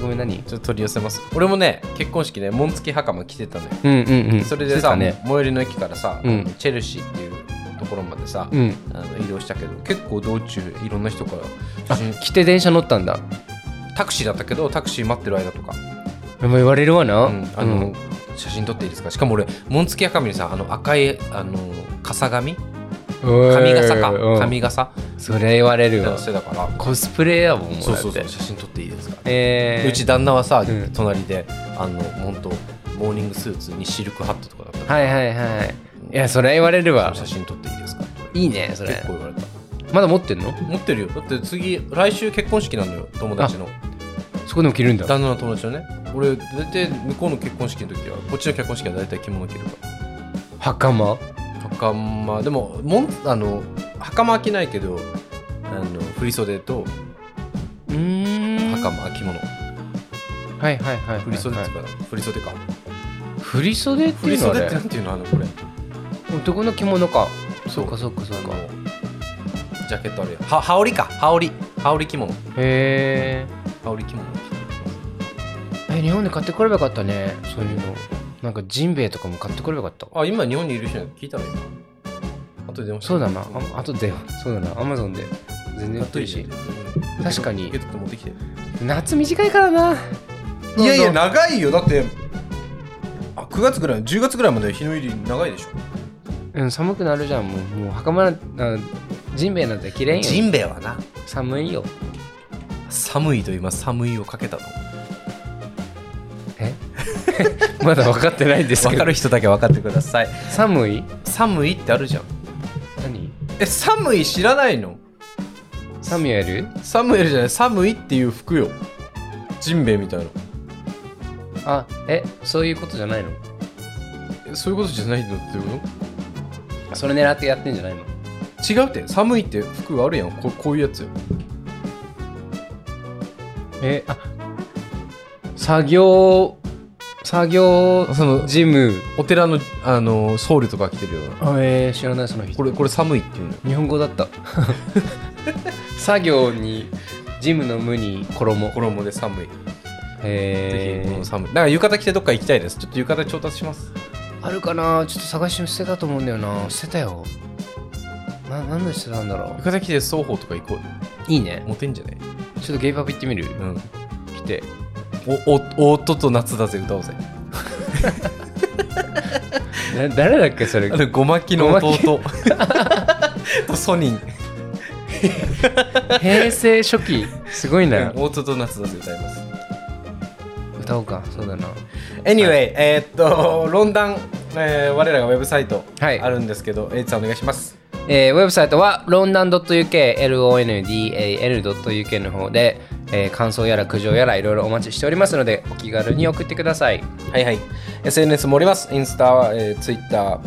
ごめん何？ちょっと取り寄せます。俺もね結婚式ね紋付き袴着てたのよ。うんうんうん。それでさ、ね。最寄りの駅からさ、うん。チェルシーっていうところまでさ、うん。あの移動したけど結構道中いろんな人から来て電車乗ったんだ。タクシーだったけどタクシー待ってる間とか、でも言われるわな、うんあの写真撮っていいですか？しかも俺紋付き袴にさあの赤いあの傘紙髪傘か？うん。髪傘？それ言われるわ。してたから。コスプレやもんもそうそうそう写真撮っていいですか？えー、うち旦那はさ、ん。隣であの本当モーニングスーツにシルクハットとかだったかはいはいはいいやそれ言われるわ。ら写真撮っていいですか？いいねそれ。結構言われた。まだ持ってんの？持ってるよ。だって次来週結婚式なのよ友達の。そこでも着るんだ。旦那の友達のね。俺大体向こうの結婚式の時はこっちの結婚式は大体着物着るか袴ら。袴？でももんあの袴は着ないけどあの振袖とうーん。袴着物。はいはいはいはい振袖っていうか振袖か。振り袖って振いうのあれ。袖ってなんていうの？あのこれ男の着物か。そそううかそうかそうか。ジャケットあるよ。は羽織か。羽織。羽織着物。へ羽織着物。ええ日本で買ってこればよかったね。そういうの。なんかジンベエとかも買ってこればよかった。あ今日本にいる人に聞いたの？今後で電話して。そうだな。ああとでそうだな。アマゾンで。全然売ってるし。確かに。夏短いからな。いいやいや長いよ。だってあ9月ぐらい10月ぐらいまで日の入り長いでしょうん寒くなるじゃんもう。もう袴なあジンベエなんて着れんよ。ジンベエはな。寒いよ。寒いと今寒いをかけたのえ？(laughs) まだ分かってないんですけど。分かる人だけ分かってください。寒い？寒いってあるじゃん。何？え寒い知らないの？サミュエルサムエルじゃない。寒いっていう服よ。ジンベエみたいな。あえそういうことじゃないの？えそういうことじゃないのってこそれ狙ってやってんじゃないの？と違うって寒いって服あるやん。ここういうやつ。よえあ作業作業そのジム。お寺のあの僧侶とか着てるような。あえー、知らないその人。これこれ寒いっていうの。よ日本語だった。(laughs) 作業にジムの無に衣。衣で寒い。ぜへえ寒い。だから浴衣着てどっか行きたいです。ちょっと浴衣調達しますあるかな？ちょっと探して捨てたと思うんだよな。捨てたよ。ななんで捨てたんだろ浴衣着て双方とか行こういいね。モテんじゃないちょっとゲイパブ行ってみる？うん。来て。おお夫と夏だぜ歌おうぜ。(laughs) な誰だっけそれ？あのごまきの弟。(laughs) とソニン。(laughs) 平成初期。すごいな。大津と夏だと歌います。歌おうか。そうだな。Anyway、えーっと論壇、えー我らがウェブサイトはい。あるんですけど、エイツさんお願いします。えーウェブサイトは londan.uk londan.uk の方で、えー感想やら苦情やらいろいろお待ちしておりますのでお気軽に送ってください。はいはい。SNS もおります。インスタ、えー、ツイッター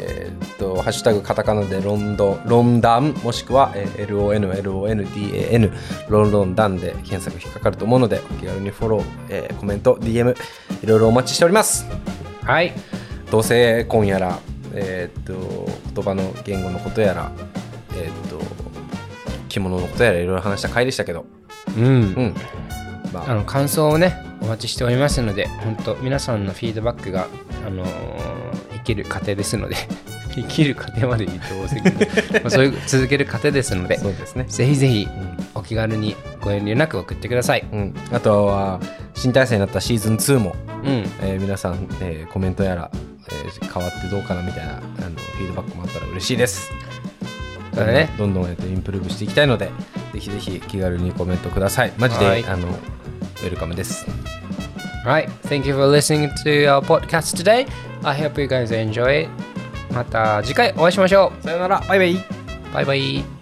えーっとハッシュタグカタカナでロンドロンダンもしくは、えー LONLONDAN ロンロンダンで検索引っかかると思うのでお気軽にフォロー、えーコメント DM いろいろお待ちしております。はい同性婚やら、えーっと言葉の言語のことやら、えーっと着物のことやらいろいろ話した回でしたけど、うん。うん。まあ、あの感想をねお待ちしておりますので本当皆さんのフィードバックが、あのー生きる過程ですので (laughs) 生きる過程まで言って多すぎる。(laughs) まあそういう続ける過程ですのでそうですね、ぜひぜひお気軽にご遠慮なく送ってください。うん、あとは新体制になったシーズン2も、うん。えー皆さん、えーコメントやら、えー変わってどうかなみたいなあのフィードバックもあったら嬉しいですそうだねどんどんえーとインプルーブしていきたいのでぜひぜひ気軽にコメントくださいマジで、はいあのウェルカムです Right, thank you for listening to our podcast today. I hope you guys enjoy it. また次回お会いしましょさよならバイバイう。バイバイ。